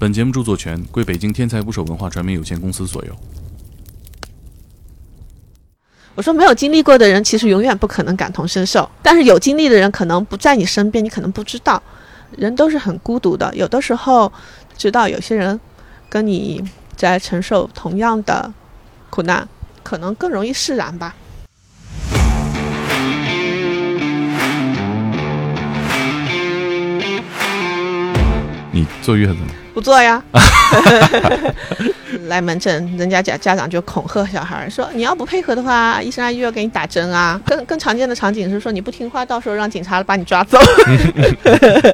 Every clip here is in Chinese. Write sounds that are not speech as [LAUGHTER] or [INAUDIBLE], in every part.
本节目著作权归北京天才捕手文化传媒有限公司所有。我说没有经历过的人，其实永远不可能感同身受。但是有经历的人，可能不在你身边，你可能不知道。人都是很孤独的，有的时候知道有些人跟你在承受同样的苦难，可能更容易释然吧。你坐月子吗？不做呀。[LAUGHS] 来门诊，人家家家长就恐吓小孩说：“你要不配合的话，医生阿姨要给你打针啊。”更更常见的场景是说：“你不听话，到时候让警察把你抓走。[LAUGHS] ”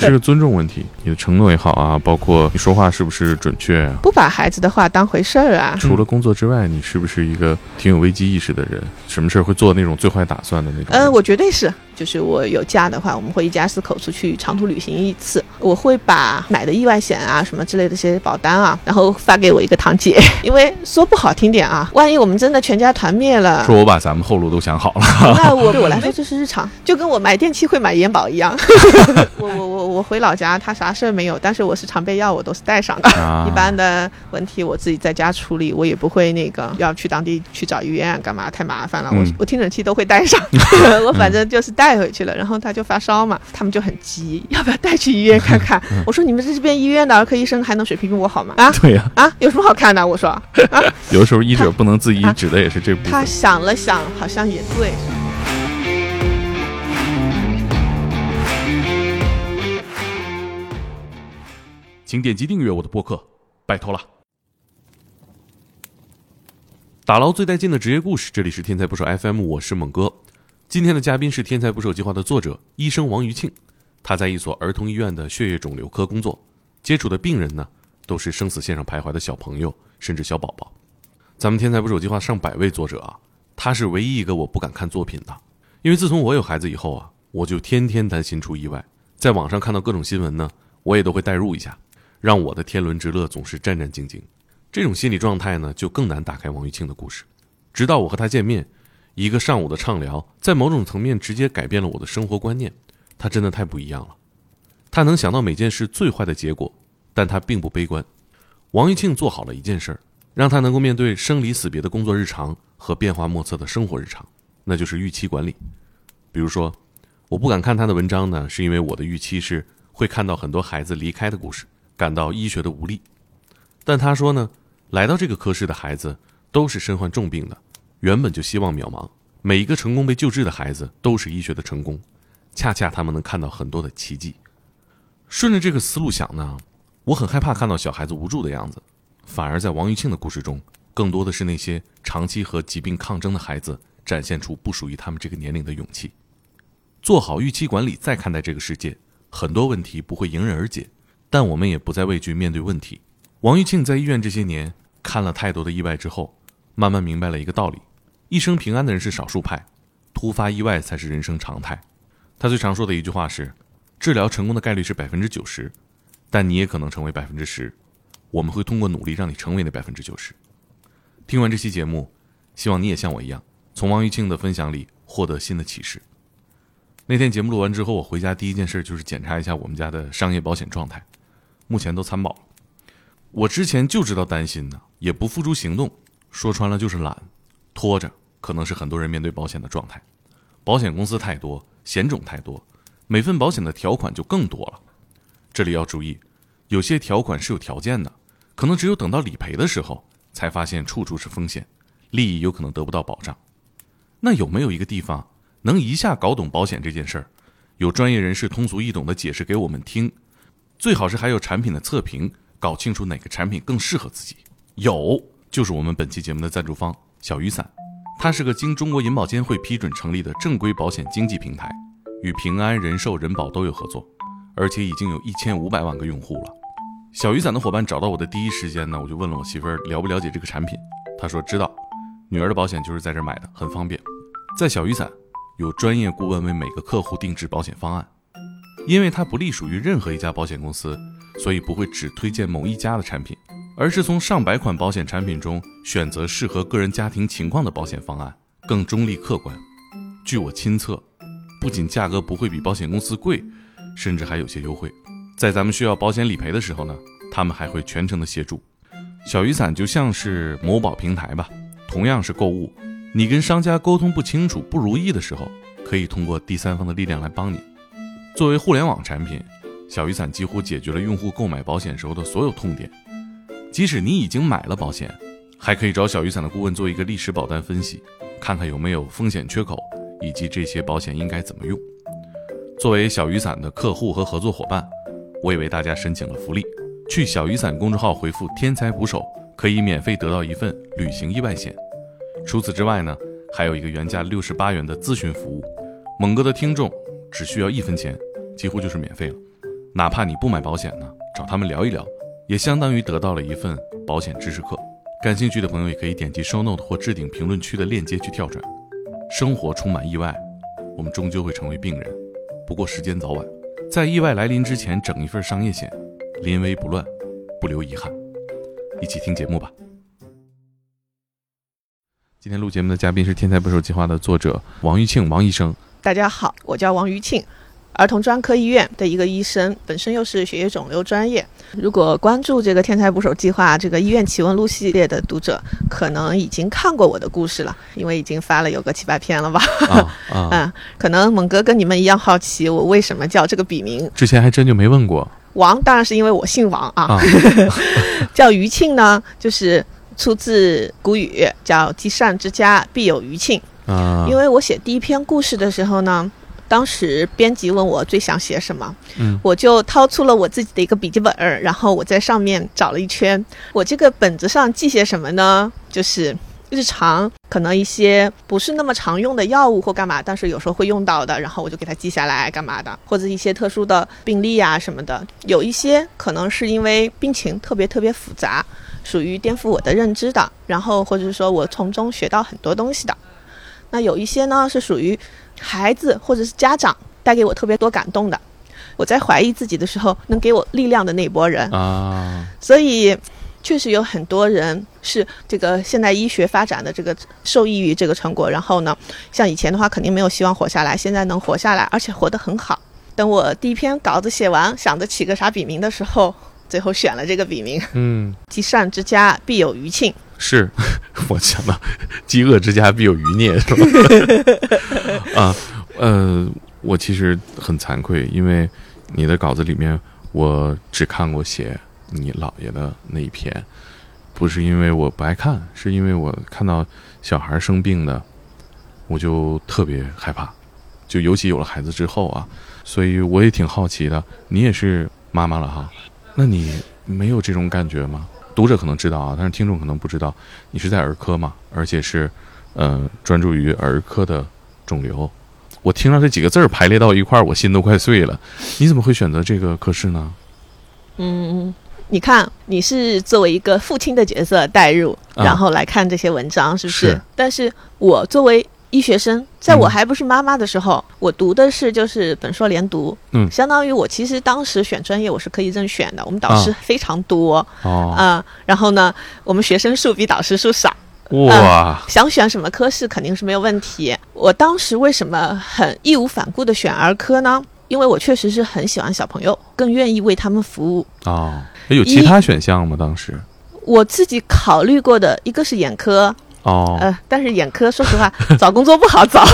是个尊重问题，你的承诺也好啊，包括你说话是不是准确啊？不把孩子的话当回事儿啊。除了工作之外，你是不是一个挺有危机意识的人？什么事儿会做那种最坏打算的那种？嗯，我绝对是。就是我有假的话，我们会一家四口出去长途旅行一次。我会把买的意外险啊什么之类的这些保单啊，然后发给我一个堂姐，[LAUGHS] 因为说不好听点啊，万一我们真的全家团灭了，说我把咱们后路都想好了，那 [LAUGHS] 我对我来说这是日常，就跟我买电器会买延保一样。[LAUGHS] 我我我我回老家，他啥事儿没有，但是我是常备药，我都是带上的。一般的问题我自己在家处理，我也不会那个要去当地去找医院干嘛，太麻烦了。我我听诊器都会带上，我反正就是带。带回去了，然后他就发烧嘛，他们就很急，要不要带去医院看看？我说你们这边医院的儿科医生还能水平比我好吗？啊，对呀，啊，有什么好看的？我说，啊，有的时候医者不能自医，指的也是这部分。他想了想，好像也对。请点击订阅我的播客，拜托了。打捞最带劲的职业故事，这里是天才不说 FM，我是猛哥。今天的嘉宾是《天才捕手计划》的作者医生王余庆，他在一所儿童医院的血液肿瘤科工作，接触的病人呢都是生死线上徘徊的小朋友，甚至小宝宝。咱们《天才捕手计划》上百位作者啊，他是唯一一个我不敢看作品的，因为自从我有孩子以后啊，我就天天担心出意外，在网上看到各种新闻呢，我也都会代入一下，让我的天伦之乐总是战战兢兢。这种心理状态呢，就更难打开王玉庆的故事。直到我和他见面。一个上午的畅聊，在某种层面直接改变了我的生活观念。他真的太不一样了。他能想到每件事最坏的结果，但他并不悲观。王玉庆做好了一件事儿，让他能够面对生离死别的工作日常和变化莫测的生活日常，那就是预期管理。比如说，我不敢看他的文章呢，是因为我的预期是会看到很多孩子离开的故事，感到医学的无力。但他说呢，来到这个科室的孩子都是身患重病的。原本就希望渺茫，每一个成功被救治的孩子都是医学的成功，恰恰他们能看到很多的奇迹。顺着这个思路想呢，我很害怕看到小孩子无助的样子，反而在王玉庆的故事中，更多的是那些长期和疾病抗争的孩子展现出不属于他们这个年龄的勇气。做好预期管理，再看待这个世界，很多问题不会迎刃而解，但我们也不再畏惧面对问题。王玉庆在医院这些年看了太多的意外之后，慢慢明白了一个道理。一生平安的人是少数派，突发意外才是人生常态。他最常说的一句话是：“治疗成功的概率是百分之九十，但你也可能成为百分之十。我们会通过努力让你成为那百分之九十。”听完这期节目，希望你也像我一样，从王玉庆的分享里获得新的启示。那天节目录完之后，我回家第一件事就是检查一下我们家的商业保险状态，目前都参保了。我之前就知道担心呢，也不付诸行动，说穿了就是懒，拖着。可能是很多人面对保险的状态，保险公司太多，险种太多，每份保险的条款就更多了。这里要注意，有些条款是有条件的，可能只有等到理赔的时候才发现处处是风险，利益有可能得不到保障。那有没有一个地方能一下搞懂保险这件事儿，有专业人士通俗易懂的解释给我们听？最好是还有产品的测评，搞清楚哪个产品更适合自己。有，就是我们本期节目的赞助方小雨伞。它是个经中国银保监会批准成立的正规保险经纪平台，与平安、人寿、人保都有合作，而且已经有一千五百万个用户了。小雨伞的伙伴找到我的第一时间呢，我就问了我媳妇儿了不了解这个产品，她说知道，女儿的保险就是在这儿买的，很方便。在小雨伞有专业顾问为每个客户定制保险方案，因为它不隶属于任何一家保险公司，所以不会只推荐某一家的产品。而是从上百款保险产品中选择适合个人家庭情况的保险方案，更中立客观。据我亲测，不仅价格不会比保险公司贵，甚至还有些优惠。在咱们需要保险理赔的时候呢，他们还会全程的协助。小雨伞就像是某宝平台吧，同样是购物，你跟商家沟通不清楚、不如意的时候，可以通过第三方的力量来帮你。作为互联网产品，小雨伞几乎解决了用户购买保险时候的所有痛点。即使你已经买了保险，还可以找小雨伞的顾问做一个历史保单分析，看看有没有风险缺口，以及这些保险应该怎么用。作为小雨伞的客户和合作伙伴，我也为大家申请了福利，去小雨伞公众号回复“天才捕手”，可以免费得到一份旅行意外险。除此之外呢，还有一个原价六十八元的咨询服务，猛哥的听众只需要一分钱，几乎就是免费了。哪怕你不买保险呢，找他们聊一聊。也相当于得到了一份保险知识课。感兴趣的朋友也可以点击 show note 或置顶评论区的链接去跳转。生活充满意外，我们终究会成为病人。不过时间早晚，在意外来临之前整一份商业险，临危不乱，不留遗憾。一起听节目吧。今天录节目的嘉宾是天才捕手计划的作者王玉庆王医生。大家好，我叫王玉庆。儿童专科医院的一个医生，本身又是血液肿瘤专业。如果关注这个“天才捕手计划”这个医院奇闻录系列的读者，可能已经看过我的故事了，因为已经发了有个七八篇了吧？啊啊！[LAUGHS] 可能猛哥跟你们一样好奇，我为什么叫这个笔名？之前还真就没问过。王当然是因为我姓王啊。[LAUGHS] 叫余庆呢，就是出自古语，叫“积善之家必有余庆”。啊。因为我写第一篇故事的时候呢。当时编辑问我最想写什么，嗯，我就掏出了我自己的一个笔记本儿，然后我在上面找了一圈。我这个本子上记些什么呢？就是日常可能一些不是那么常用的药物或干嘛，但是有时候会用到的，然后我就给它记下来干嘛的，或者一些特殊的病例啊什么的。有一些可能是因为病情特别特别复杂，属于颠覆我的认知的，然后或者是说我从中学到很多东西的。那有一些呢是属于。孩子或者是家长带给我特别多感动的，我在怀疑自己的时候能给我力量的那波人啊，所以确实有很多人是这个现代医学发展的这个受益于这个成果。然后呢，像以前的话肯定没有希望活下来，现在能活下来，而且活得很好。等我第一篇稿子写完，想着起个啥笔名的时候，最后选了这个笔名。嗯，积善之家必有余庆。是我想到，饥饿之家必有余孽，是吧？[LAUGHS] 啊，呃，我其实很惭愧，因为你的稿子里面，我只看过写你姥爷的那一篇，不是因为我不爱看，是因为我看到小孩生病的，我就特别害怕，就尤其有了孩子之后啊，所以我也挺好奇的，你也是妈妈了哈，那你没有这种感觉吗？读者可能知道啊，但是听众可能不知道，你是在儿科嘛，而且是，呃，专注于儿科的肿瘤。我听到这几个字儿排列到一块儿，我心都快碎了。你怎么会选择这个科室呢？嗯，你看，你是作为一个父亲的角色代入，然后来看这些文章，是不是？但是我作为。医学生，在我还不是妈妈的时候，我读的是就是本硕连读，嗯，相当于我其实当时选专业我是可以任选的，我们导师非常多，哦，啊，然后呢，我们学生数比导师数少，哇，想选什么科室肯定是没有问题。我当时为什么很义无反顾的选儿科呢？因为我确实是很喜欢小朋友，更愿意为他们服务。哦，有其他选项吗？当时我自己考虑过的一个是眼科。哦，呃，但是眼科说实话 [LAUGHS] 找工作不好找，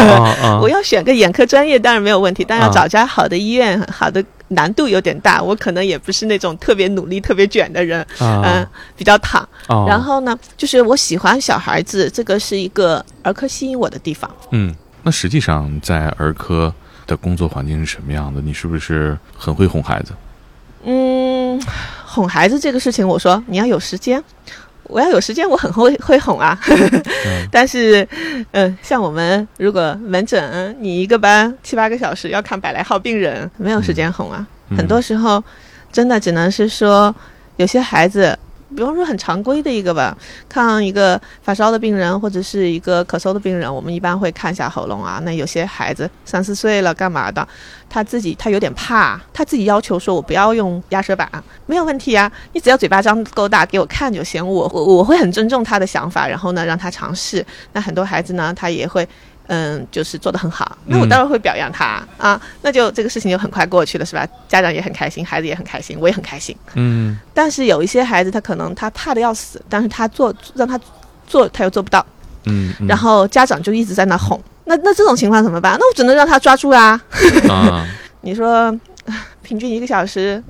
[LAUGHS] 我要选个眼科专业当然没有问题，但要找家好的医院，好的难度有点大，我可能也不是那种特别努力、特别卷的人，嗯，比较躺。然后呢，就是我喜欢小孩子，这个是一个儿科吸引我的地方。嗯，那实际上在儿科的工作环境是什么样的？你是不是很会哄孩子？嗯，哄孩子这个事情，我说你要有时间。我要有时间，我很会会哄啊。[LAUGHS] 但是，嗯，像我们如果门诊，你一个班七八个小时要看百来号病人，没有时间哄啊。很多时候，真的只能是说，有些孩子。比方说很常规的一个吧，看一个发烧的病人或者是一个咳嗽的病人，我们一般会看一下喉咙啊。那有些孩子三四岁了干嘛的，他自己他有点怕，他自己要求说我不要用压舌板，没有问题啊，你只要嘴巴张够大给我看就行，我我我会很尊重他的想法，然后呢让他尝试。那很多孩子呢，他也会。嗯，就是做得很好，那我当然会表扬他啊，那就这个事情就很快过去了，是吧？家长也很开心，孩子也很开心，我也很开心。嗯。但是有一些孩子，他可能他怕的要死，但是他做让他做，他又做不到。嗯。然后家长就一直在那哄，那那这种情况怎么办？那我只能让他抓住啊。啊。[LAUGHS] 你说，平均一个小时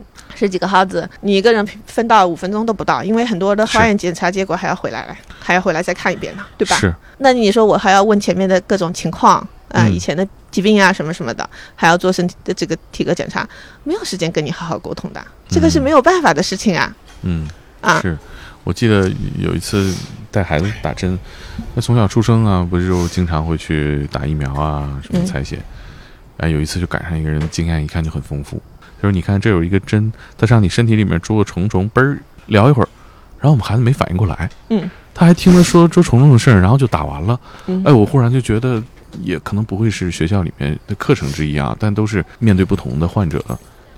十几个耗子，你一个人分到五分钟都不到，因为很多的化验检查结果还要回来来，还要回来再看一遍呢，对吧？是。那你说我还要问前面的各种情况啊，以前的疾病啊什么什么的，还要做身体的这个体格检查，没有时间跟你好好沟通的，这个是没有办法的事情啊。嗯。啊。是我记得有一次带孩子打针，那从小出生啊，不是就经常会去打疫苗啊，什么采血。哎，有一次就赶上一个人，经验一看就很丰富。就是你看这有一个针，它上你身体里面捉个虫虫，嘣儿聊一会儿，然后我们孩子没反应过来，嗯，他还听他说捉虫虫的事儿，然后就打完了。哎，我忽然就觉得，也可能不会是学校里面的课程之一啊，但都是面对不同的患者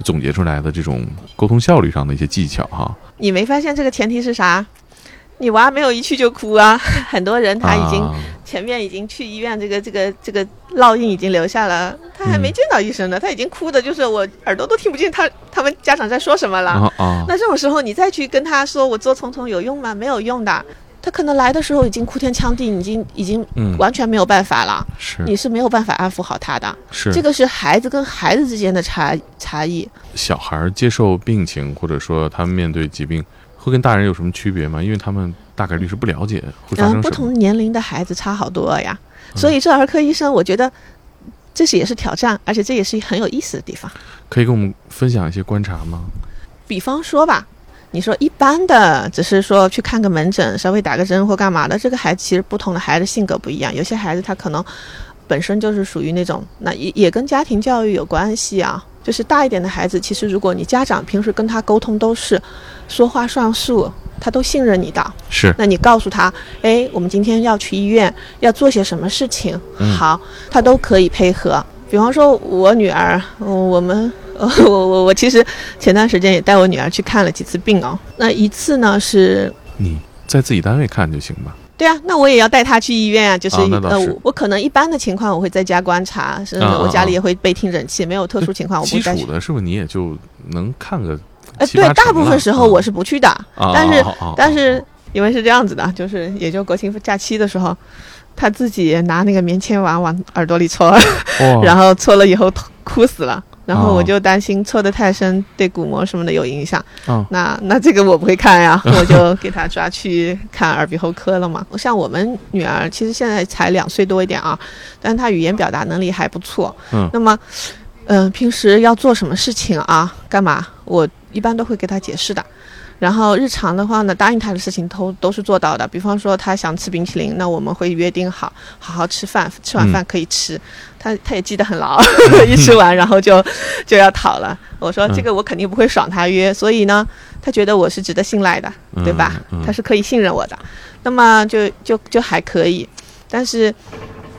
总结出来的这种沟通效率上的一些技巧哈。你没发现这个前提是啥？你娃没有一去就哭啊！[LAUGHS] 很多人他已经前面已经去医院，这个这个这个烙印已经留下了，他还没见到医生呢，他已经哭的，就是我耳朵都听不见他他们家长在说什么了。那这种时候你再去跟他说我做虫虫有用吗？没有用的，他可能来的时候已经哭天抢地，已经已经完全没有办法了。是你是没有办法安抚好他的。是这个是孩子跟孩子之间的差差异。小孩接受病情或者说他们面对疾病。会跟大人有什么区别吗？因为他们大概率是不了解会发生不同年龄的孩子差好多呀，所以这儿科医生，我觉得这是也是挑战，而且这也是很有意思的地方。可以跟我们分享一些观察吗？比方说吧，你说一般的，只是说去看个门诊，稍微打个针或干嘛的，这个孩子其实不同的孩子性格不一样，有些孩子他可能本身就是属于那种，那也也跟家庭教育有关系啊。就是大一点的孩子，其实如果你家长平时跟他沟通都是说话算数，他都信任你的。是。那你告诉他，哎，我们今天要去医院，要做些什么事情？好，他都可以配合。比方说，我女儿，我们，我我我其实前段时间也带我女儿去看了几次病哦。那一次呢是你在自己单位看就行吧。对啊，那我也要带他去医院啊。就是呃，我可能一般的情况我会在家观察，甚至我家里也会备听诊器。没有特殊情况，我不带。基础的是不是你也就能看个？呃，对，大部分时候我是不去的。但是但是因为是这样子的，就是也就国庆假期的时候，他自己拿那个棉签往往耳朵里戳，[LAUGHS] 然后戳了以后哭死了。然后我就担心错的太深，对鼓膜什么的有影响。那那这个我不会看呀，[LAUGHS] 我就给他抓去看耳鼻喉科了嘛。像我们女儿，其实现在才两岁多一点啊，但她语言表达能力还不错。嗯。那么，嗯，平时要做什么事情啊？干嘛？我一般都会给她解释的。然后日常的话呢，答应他的事情都都是做到的。比方说他想吃冰淇淋，那我们会约定好，好好吃饭，吃完饭可以吃。他他也记得很牢，[LAUGHS] 一吃完然后就就要讨了。我说这个我肯定不会爽他约，所以呢，他觉得我是值得信赖的，对吧？他是可以信任我的，那么就就就还可以。但是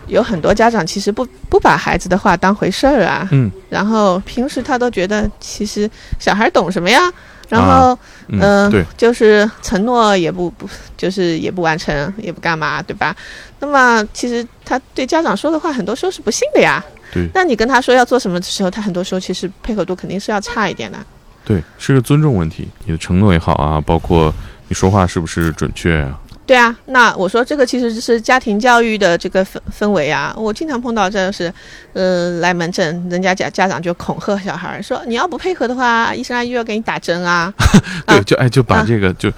有很多家长其实不不把孩子的话当回事儿啊，嗯，然后平时他都觉得其实小孩懂什么呀？然后，嗯，对，就是承诺也不不，就是也不完成，也不干嘛，对吧？那么其实他对家长说的话，很多时候是不信的呀。对。那你跟他说要做什么的时候，他很多时候其实配合度肯定是要差一点的。对，是个尊重问题。你的承诺也好啊，包括你说话是不是准确啊？对啊，那我说这个其实是家庭教育的这个氛氛围啊。我经常碰到这是，呃，来门诊，人家家家长就恐吓小孩说，你要不配合的话，医生阿姨要给你打针啊。[LAUGHS] 对，就哎就把这个就，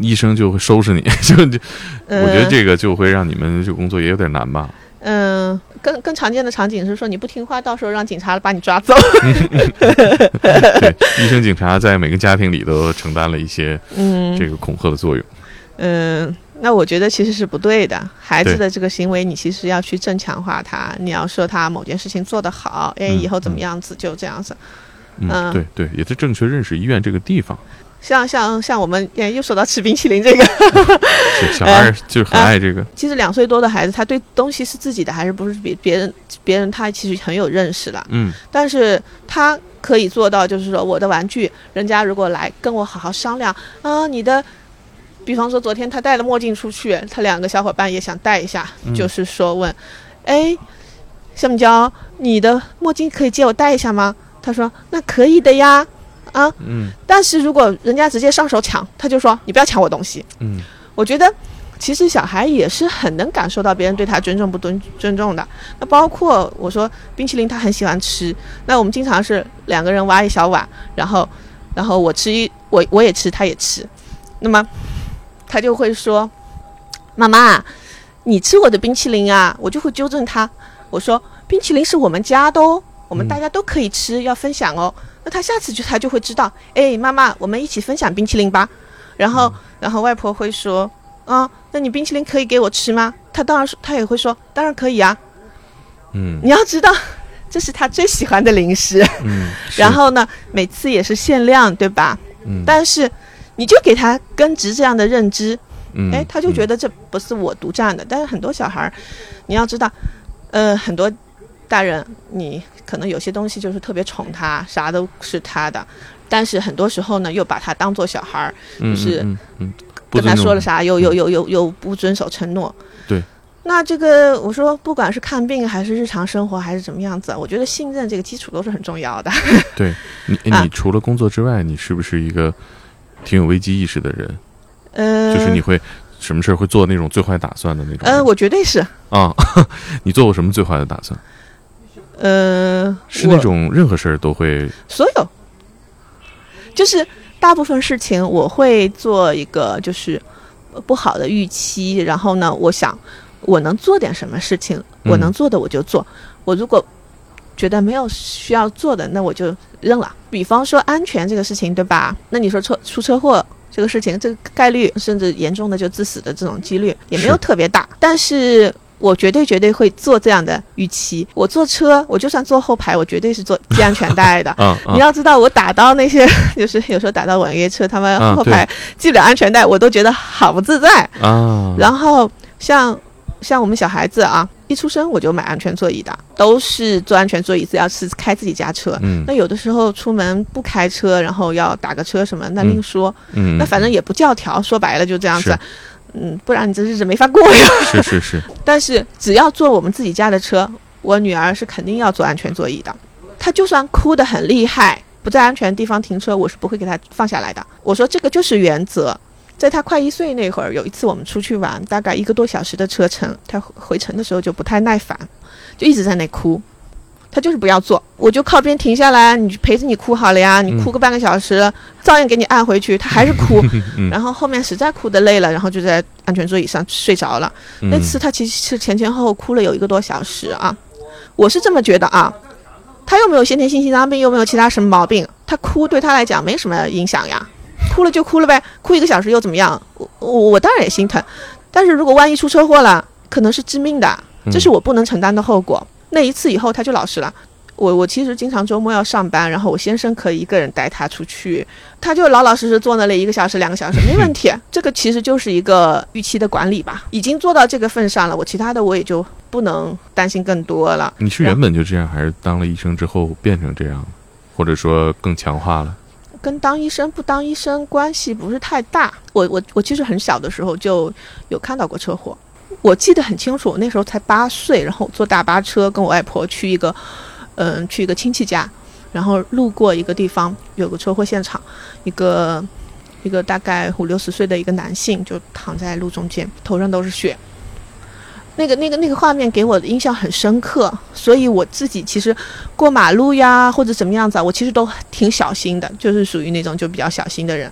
医生就会收拾你，[LAUGHS] 就就，我觉得这个就会让你们这工作也有点难吧。嗯，更更常见的场景是说你不听话，到时候让警察把你抓走。[LAUGHS] 对，医生警察在每个家庭里都承担了一些嗯这个恐吓的作用。嗯，那我觉得其实是不对的。孩子的这个行为，你其实要去正强化他。你要说他某件事情做得好，哎，以后怎么样子就这样子。嗯，对对，也是正确认识医院这个地方。像像像我们，哎，又说到吃冰淇淋这个，[LAUGHS] 小孩就是很爱这个。其实两岁多的孩子，他对东西是自己的还是不是别别人别人，他其实很有认识了。嗯，但是他可以做到，就是说我的玩具，人家如果来跟我好好商量啊，你的。比方说，昨天他戴了墨镜出去，他两个小伙伴也想戴一下，就是说问，哎，小米椒，你的墨镜可以借我戴一下吗？他说那可以的呀，啊，嗯。但是如果人家直接上手抢，他就说你不要抢我东西。嗯，我觉得。其实小孩也是很能感受到别人对他尊重不尊尊重的。那包括我说冰淇淋他很喜欢吃，那我们经常是两个人挖一小碗，然后，然后我吃一我我也吃他也吃，那么他就会说：“妈妈，你吃我的冰淇淋啊！”我就会纠正他，我说：“冰淇淋是我们家的哦，我们大家都可以吃，要分享哦。”那他下次就他就会知道，哎，妈妈，我们一起分享冰淇淋吧。然后，然后外婆会说。啊，那你冰淇淋可以给我吃吗？他当然说，他也会说，当然可以啊。嗯，你要知道，这是他最喜欢的零食。嗯，然后呢，每次也是限量，对吧？嗯。但是，你就给他根植这样的认知，嗯，哎，他就觉得这不是我独占的。但是很多小孩儿，你要知道，呃，很多大人，你可能有些东西就是特别宠他，啥都是他的，但是很多时候呢，又把他当做小孩儿，就是嗯。跟他说了啥？又又又又又不遵守承诺。对。那这个我说，不管是看病还是日常生活还是怎么样子，我觉得信任这个基础都是很重要的。[LAUGHS] 对你，你除了工作之外，你是不是一个挺有危机意识的人？呃，就是你会什么事儿会做那种最坏打算的那种？呃，我绝对是。啊，[LAUGHS] 你做过什么最坏的打算？呃，是那种任何事儿都会。所有。就是。大部分事情我会做一个就是不好的预期，然后呢，我想我能做点什么事情，我能做的我就做。我如果觉得没有需要做的，那我就扔了。比方说安全这个事情，对吧？那你说车出车祸这个事情，这个概率甚至严重的就致死的这种几率也没有特别大，但是。我绝对绝对会做这样的预期。我坐车，我就算坐后排，我绝对是坐系安全带的。[LAUGHS] 你要知道，我打到那些，[LAUGHS] 就是有时候打到网约车，他们后排系不了安全带，我都觉得好不自在。啊。然后像像我们小孩子啊，一出生我就买安全座椅的，都是坐安全座椅，只要是开自己家车。嗯。那有的时候出门不开车，然后要打个车什么，那另说。嗯。那反正也不教条，说白了就这样子。嗯，不然你这日子没法过呀。是是是。[LAUGHS] 但是只要坐我们自己家的车，我女儿是肯定要坐安全座椅的。她就算哭得很厉害，不在安全地方停车，我是不会给她放下来的。我说这个就是原则。在他快一岁那会儿，有一次我们出去玩，大概一个多小时的车程，他回程的时候就不太耐烦，就一直在那哭。他就是不要坐，我就靠边停下来，你陪着你哭好了呀，你哭个半个小时，照样给你按回去，他还是哭，然后后面实在哭的累了，然后就在安全座椅上睡着了。那次他其实是前前后后哭了有一个多小时啊，我是这么觉得啊，他又没有先天性心脏病，又没有其他什么毛病，他哭对他来讲没什么影响呀，哭了就哭了呗，哭一个小时又怎么样？我我我当然也心疼，但是如果万一出车祸了，可能是致命的，这是我不能承担的后果。那一次以后他就老实了，我我其实经常周末要上班，然后我先生可以一个人带他出去，他就老老实实坐那里一个小时两个小时没问题。[LAUGHS] 这个其实就是一个预期的管理吧，已经做到这个份上了，我其他的我也就不能担心更多了。你是原本就这样，还是当了医生之后变成这样，或者说更强化了？跟当医生不当医生关系不是太大。我我我其实很小的时候就有看到过车祸。我记得很清楚，我那时候才八岁，然后坐大巴车跟我外婆去一个，嗯，去一个亲戚家，然后路过一个地方，有个车祸现场，一个一个大概五六十岁的一个男性就躺在路中间，头上都是血。那个那个那个画面给我的印象很深刻，所以我自己其实过马路呀或者怎么样子啊，我其实都挺小心的，就是属于那种就比较小心的人。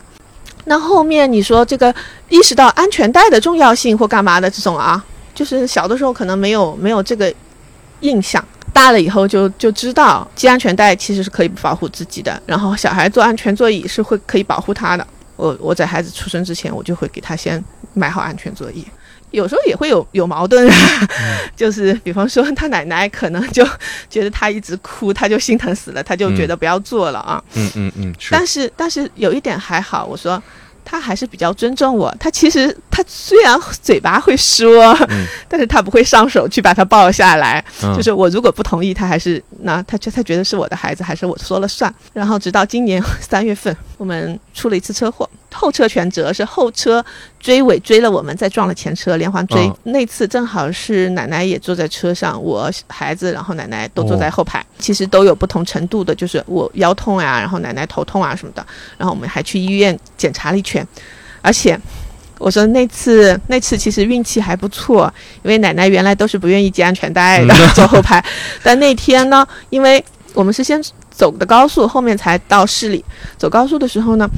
那后面你说这个意识到安全带的重要性或干嘛的这种啊，就是小的时候可能没有没有这个印象，大了以后就就知道系安全带其实是可以保护自己的，然后小孩坐安全座椅是会可以保护他的。我我在孩子出生之前，我就会给他先买好安全座椅。有时候也会有有矛盾，就是比方说他奶奶可能就觉得他一直哭，他就心疼死了，他就觉得不要做了啊。嗯嗯嗯。但是但是有一点还好，我说他还是比较尊重我。他其实他虽然嘴巴会说，但是他不会上手去把他抱下来。就是我如果不同意，他还是那他就他觉得是我的孩子，还是我说了算。然后直到今年三月份，我们出了一次车祸。后车全责，是后车追尾追了我们，再撞了前车，连环追。那次正好是奶奶也坐在车上，我孩子，然后奶奶都坐在后排，其实都有不同程度的，就是我腰痛啊，然后奶奶头痛啊什么的，然后我们还去医院检查了一圈，而且。我说那次那次其实运气还不错，因为奶奶原来都是不愿意系安全带的，[LAUGHS] 坐后排。但那天呢，因为我们是先走的高速，后面才到市里。走高速的时候呢，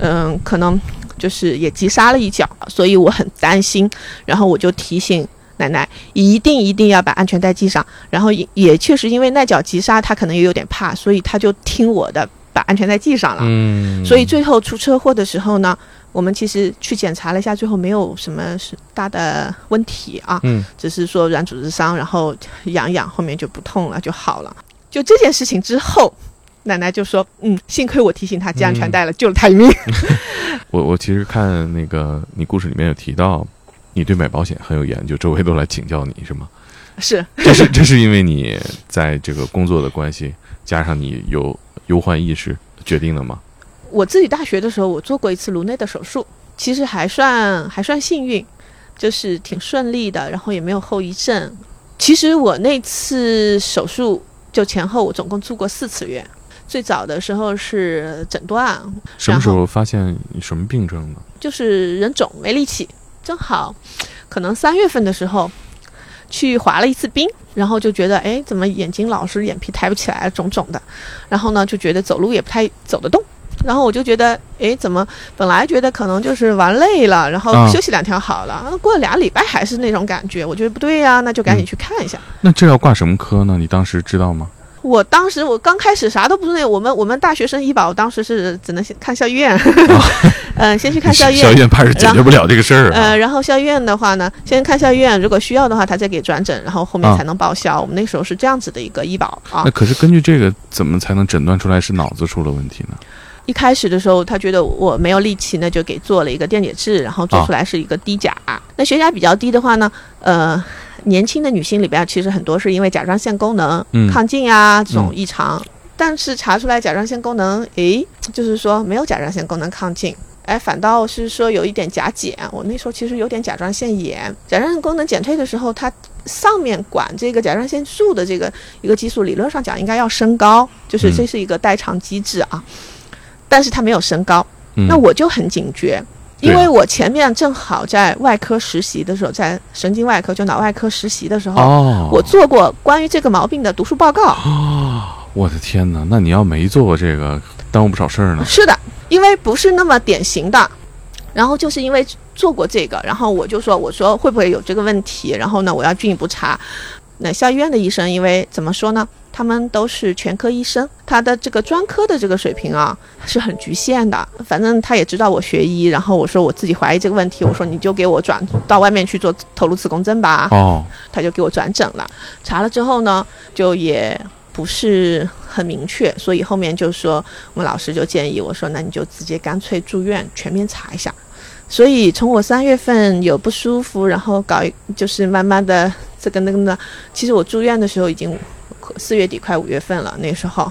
嗯，可能就是也急刹了一脚，所以我很担心。然后我就提醒奶奶，一定一定要把安全带系上。然后也也确实因为那脚急刹，她可能也有点怕，所以她就听我的，把安全带系上了。嗯。所以最后出车祸的时候呢。我们其实去检查了一下，最后没有什么是大的问题啊，嗯，只是说软组织伤，然后养养，后面就不痛了，就好了。就这件事情之后，奶奶就说：“嗯，幸亏我提醒她系安全带了，救了她一命。” [LAUGHS] 我我其实看那个你故事里面有提到，你对买保险很有研究，周围都来请教你是吗？是，这是这是因为你在这个工作的关系，加上你有忧患意识决定的吗？我自己大学的时候，我做过一次颅内的手术，其实还算还算幸运，就是挺顺利的，然后也没有后遗症。其实我那次手术就前后我总共住过四次院。最早的时候是诊断，什么时候发现什么病症呢？就是人肿没力气，正好可能三月份的时候去滑了一次冰，然后就觉得哎，怎么眼睛老是眼皮抬不起来，肿肿的，然后呢就觉得走路也不太走得动。然后我就觉得，哎，怎么本来觉得可能就是玩累了，然后休息两天好了，过了俩礼拜还是那种感觉，我觉得不对呀，那就赶紧去看一下。那这要挂什么科呢？你当时知道吗？我当时我刚开始啥都不是那，我们我们大学生医保当时是只能先看校医院，嗯，[LAUGHS] 先去看校医院。校医院怕是解决不了这个事儿。呃，然后校医院的话呢，先看校医院，如果需要的话，他再给转诊，然后后面才能报销。我们那时候是这样子的一个医保啊。那可是根据这个，怎么才能诊断出来是脑子出了问题呢？一开始的时候，他觉得我没有力气，那就给做了一个电解质，然后做出来是一个低钾。那血钾比较低的话呢，呃，年轻的女性里边其实很多是因为甲状腺功能亢进啊这种异常，但是查出来甲状腺功能，诶，就是说没有甲状腺功能亢进，哎，反倒是说有一点甲减。我那时候其实有点甲状腺炎，甲状腺功能减退的时候，它上面管这个甲状腺素的这个一个激素，理论上讲应该要升高，就是这是一个代偿机制啊。但是它没有升高，那我就很警觉，因为我前面正好在外科实习的时候，在神经外科就脑外科实习的时候，我做过关于这个毛病的读书报告。啊，我的天哪！那你要没做过这个，耽误不少事儿呢。是的，因为不是那么典型的，然后就是因为做过这个，然后我就说，我说会不会有这个问题？然后呢，我要进一步查。那校医院的医生，因为怎么说呢？他们都是全科医生，他的这个专科的这个水平啊是很局限的。反正他也知道我学医，然后我说我自己怀疑这个问题，我说你就给我转到外面去做头颅磁共振吧。哦，他就给我转诊了。查了之后呢，就也不是很明确，所以后面就说我们老师就建议我说，那你就直接干脆住院全面查一下。所以从我三月份有不舒服，然后搞就是慢慢的。这个那个呢？其实我住院的时候已经四月底快五月份了。那时候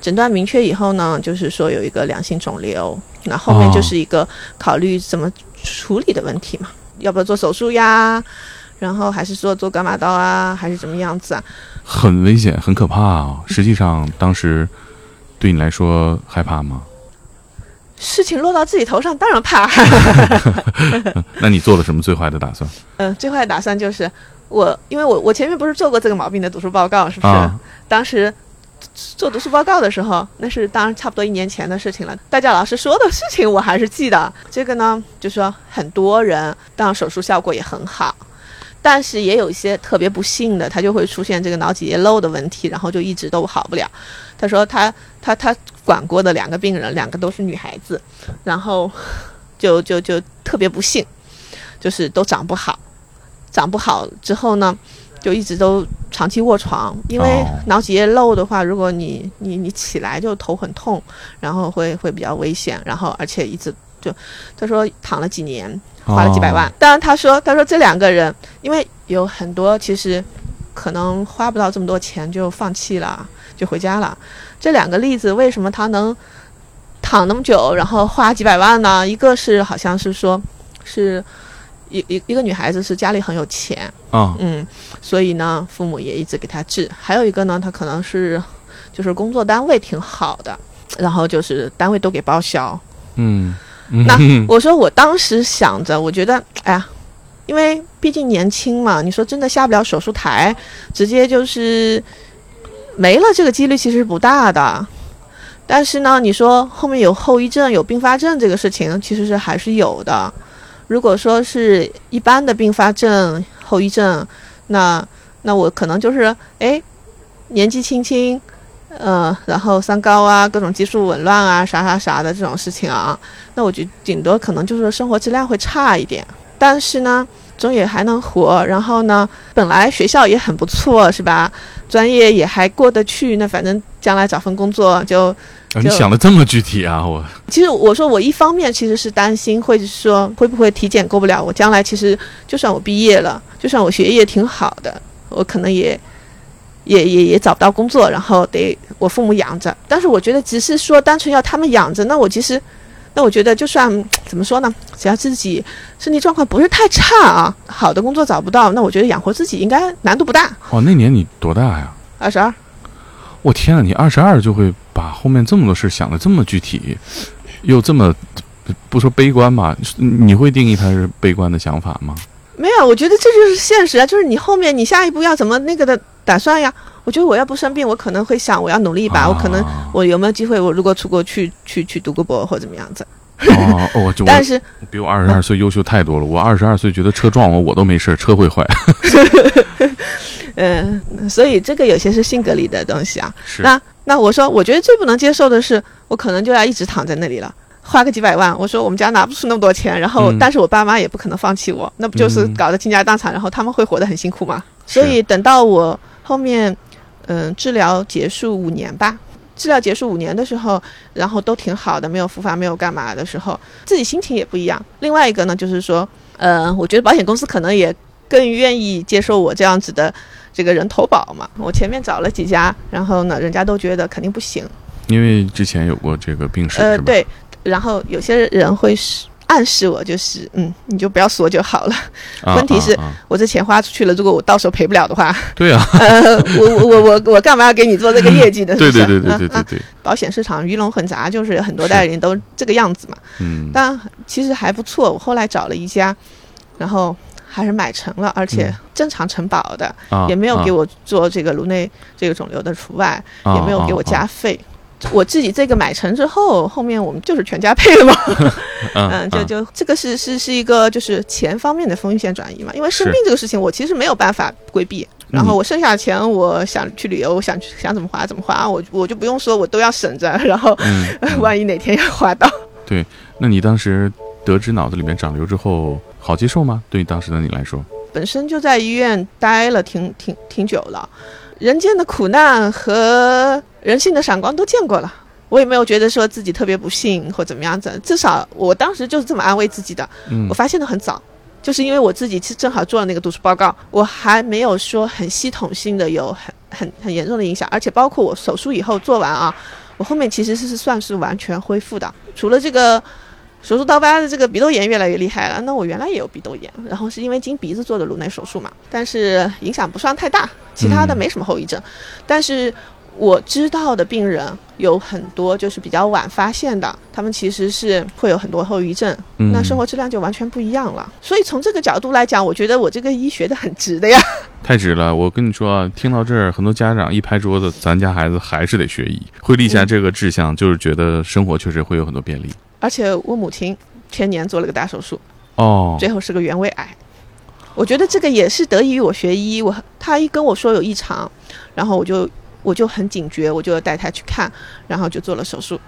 诊断明确以后呢，就是说有一个良性肿瘤，那后面就是一个考虑怎么处理的问题嘛，要不要做手术呀？然后还是说做伽马刀啊，还是怎么样子啊？很危险，很可怕啊！实际上当时对你来说害怕吗？事情落到自己头上，当然怕。[LAUGHS] 那你做了什么最坏的打算？嗯，最坏的打算就是。我因为我我前面不是做过这个毛病的读书报告，是不是？当时做读书报告的时候，那是当然差不多一年前的事情了。代教老师说的事情我还是记得。这个呢，就说很多人当手术效果也很好，但是也有一些特别不幸的，他就会出现这个脑脊液漏的问题，然后就一直都好不了。他说他他他管过的两个病人，两个都是女孩子，然后就就就特别不幸，就是都长不好。长不好之后呢，就一直都长期卧床，因为脑脊液漏的话，如果你你你起来就头很痛，然后会会比较危险，然后而且一直就他说躺了几年，花了几百万。当然他说他说这两个人，因为有很多其实可能花不到这么多钱就放弃了，就回家了。这两个例子为什么他能躺那么久，然后花几百万呢？一个是好像是说，是一一一个女孩子是家里很有钱啊，嗯，所以呢，父母也一直给她治。还有一个呢，她可能是就是工作单位挺好的，然后就是单位都给报销。嗯，那我说我当时想着，我觉得，哎呀，因为毕竟年轻嘛，你说真的下不了手术台，直接就是没了，这个几率其实不大的。但是呢，你说后面有后遗症、有并发症这个事情，其实是还是有的。如果说是一般的并发症、后遗症，那那我可能就是哎，年纪轻轻，呃，然后三高啊，各种激素紊乱啊，啥啥啥的这种事情啊，那我就顶多可能就是生活质量会差一点。但是呢。终也还能活，然后呢，本来学校也很不错，是吧？专业也还过得去，那反正将来找份工作就……你想的这么具体啊！我其实我说我一方面其实是担心，会说会不会体检过不了，我将来其实就算我毕业了，就算我学业挺好的，我可能也也也也找不到工作，然后得我父母养着。但是我觉得只是说单纯要他们养着，那我其实。那我觉得，就算怎么说呢，只要自己身体状况不是太差啊，好的工作找不到，那我觉得养活自己应该难度不大。哦，那年你多大呀？二十二。我天啊，你二十二就会把后面这么多事想的这么具体，又这么不说悲观吧？你会定义它是悲观的想法吗？没有，我觉得这就是现实啊，就是你后面你下一步要怎么那个的打算呀？我觉得我要不生病，我可能会想我要努力一把，我可能我有没有机会？我如果出国去去去读个博或怎么样子？哦，我就但是比我二十二岁优秀太多了。我二十二岁觉得车撞我我都没事，车会坏。嗯，[LAUGHS] 所以这个有些是性格里的东西啊。是。那那我说，我觉得最不能接受的是，我可能就要一直躺在那里了，花个几百万。我说我们家拿不出那么多钱，然后但是我爸妈也不可能放弃我，那不就是搞得倾家荡产，然后他们会活得很辛苦吗？所以等到我后面。嗯，治疗结束五年吧。治疗结束五年的时候，然后都挺好的，没有复发，没有干嘛的时候，自己心情也不一样。另外一个呢，就是说，呃，我觉得保险公司可能也更愿意接受我这样子的这个人投保嘛。我前面找了几家，然后呢，人家都觉得肯定不行，因为之前有过这个病史，呃，对。然后有些人会是。暗示我就是，嗯，你就不要说就好了。问题是，我这钱花出去了，如果我到时候赔不了的话，对啊，呃，我我我我我干嘛要给你做这个业绩呢？对对对对对对对。保险市场鱼龙混杂，就是很多代理人都这个样子嘛。嗯。但其实还不错，我后来找了一家，然后还是买成了，而且正常承保的，也没有给我做这个颅内这个肿瘤的除外，也没有给我加费。我自己这个买成之后，后面我们就是全家配了嘛，[LAUGHS] [LAUGHS] 嗯，就就这个是是是一个就是钱方面的风险转移嘛，因为生病这个事情我其实没有办法规避，然后我剩下的钱我想去旅游，我想去想怎么花怎么花，我我就不用说我都要省着，[LAUGHS] 然后万一哪天要花到。对，那你当时得知脑子里面长瘤之后，好接受吗？对于当时的你来说，本身就在医院待了挺挺挺久了。人间的苦难和人性的闪光都见过了，我也没有觉得说自己特别不幸或怎么样子，至少我当时就是这么安慰自己的。我发现的很早，就是因为我自己其实正好做了那个读书报告，我还没有说很系统性的有很很很严重的影响，而且包括我手术以后做完啊，我后面其实是算是完全恢复的，除了这个。手术刀疤的这个鼻窦炎越来越厉害了，那我原来也有鼻窦炎，然后是因为经鼻子做的颅内手术嘛，但是影响不算太大，其他的没什么后遗症。但是我知道的病人有很多就是比较晚发现的，他们其实是会有很多后遗症，那生活质量就完全不一样了。所以从这个角度来讲，我觉得我这个医学的很值的呀，[LAUGHS] 太值了。我跟你说啊，听到这儿，很多家长一拍桌子，咱家孩子还是得学医，会立下这个志向，就是觉得生活确实会有很多便利。而且我母亲前年做了个大手术，哦，最后是个原位癌。我觉得这个也是得益于我学医。我他一跟我说有异常，然后我就我就很警觉，我就带他去看，然后就做了手术。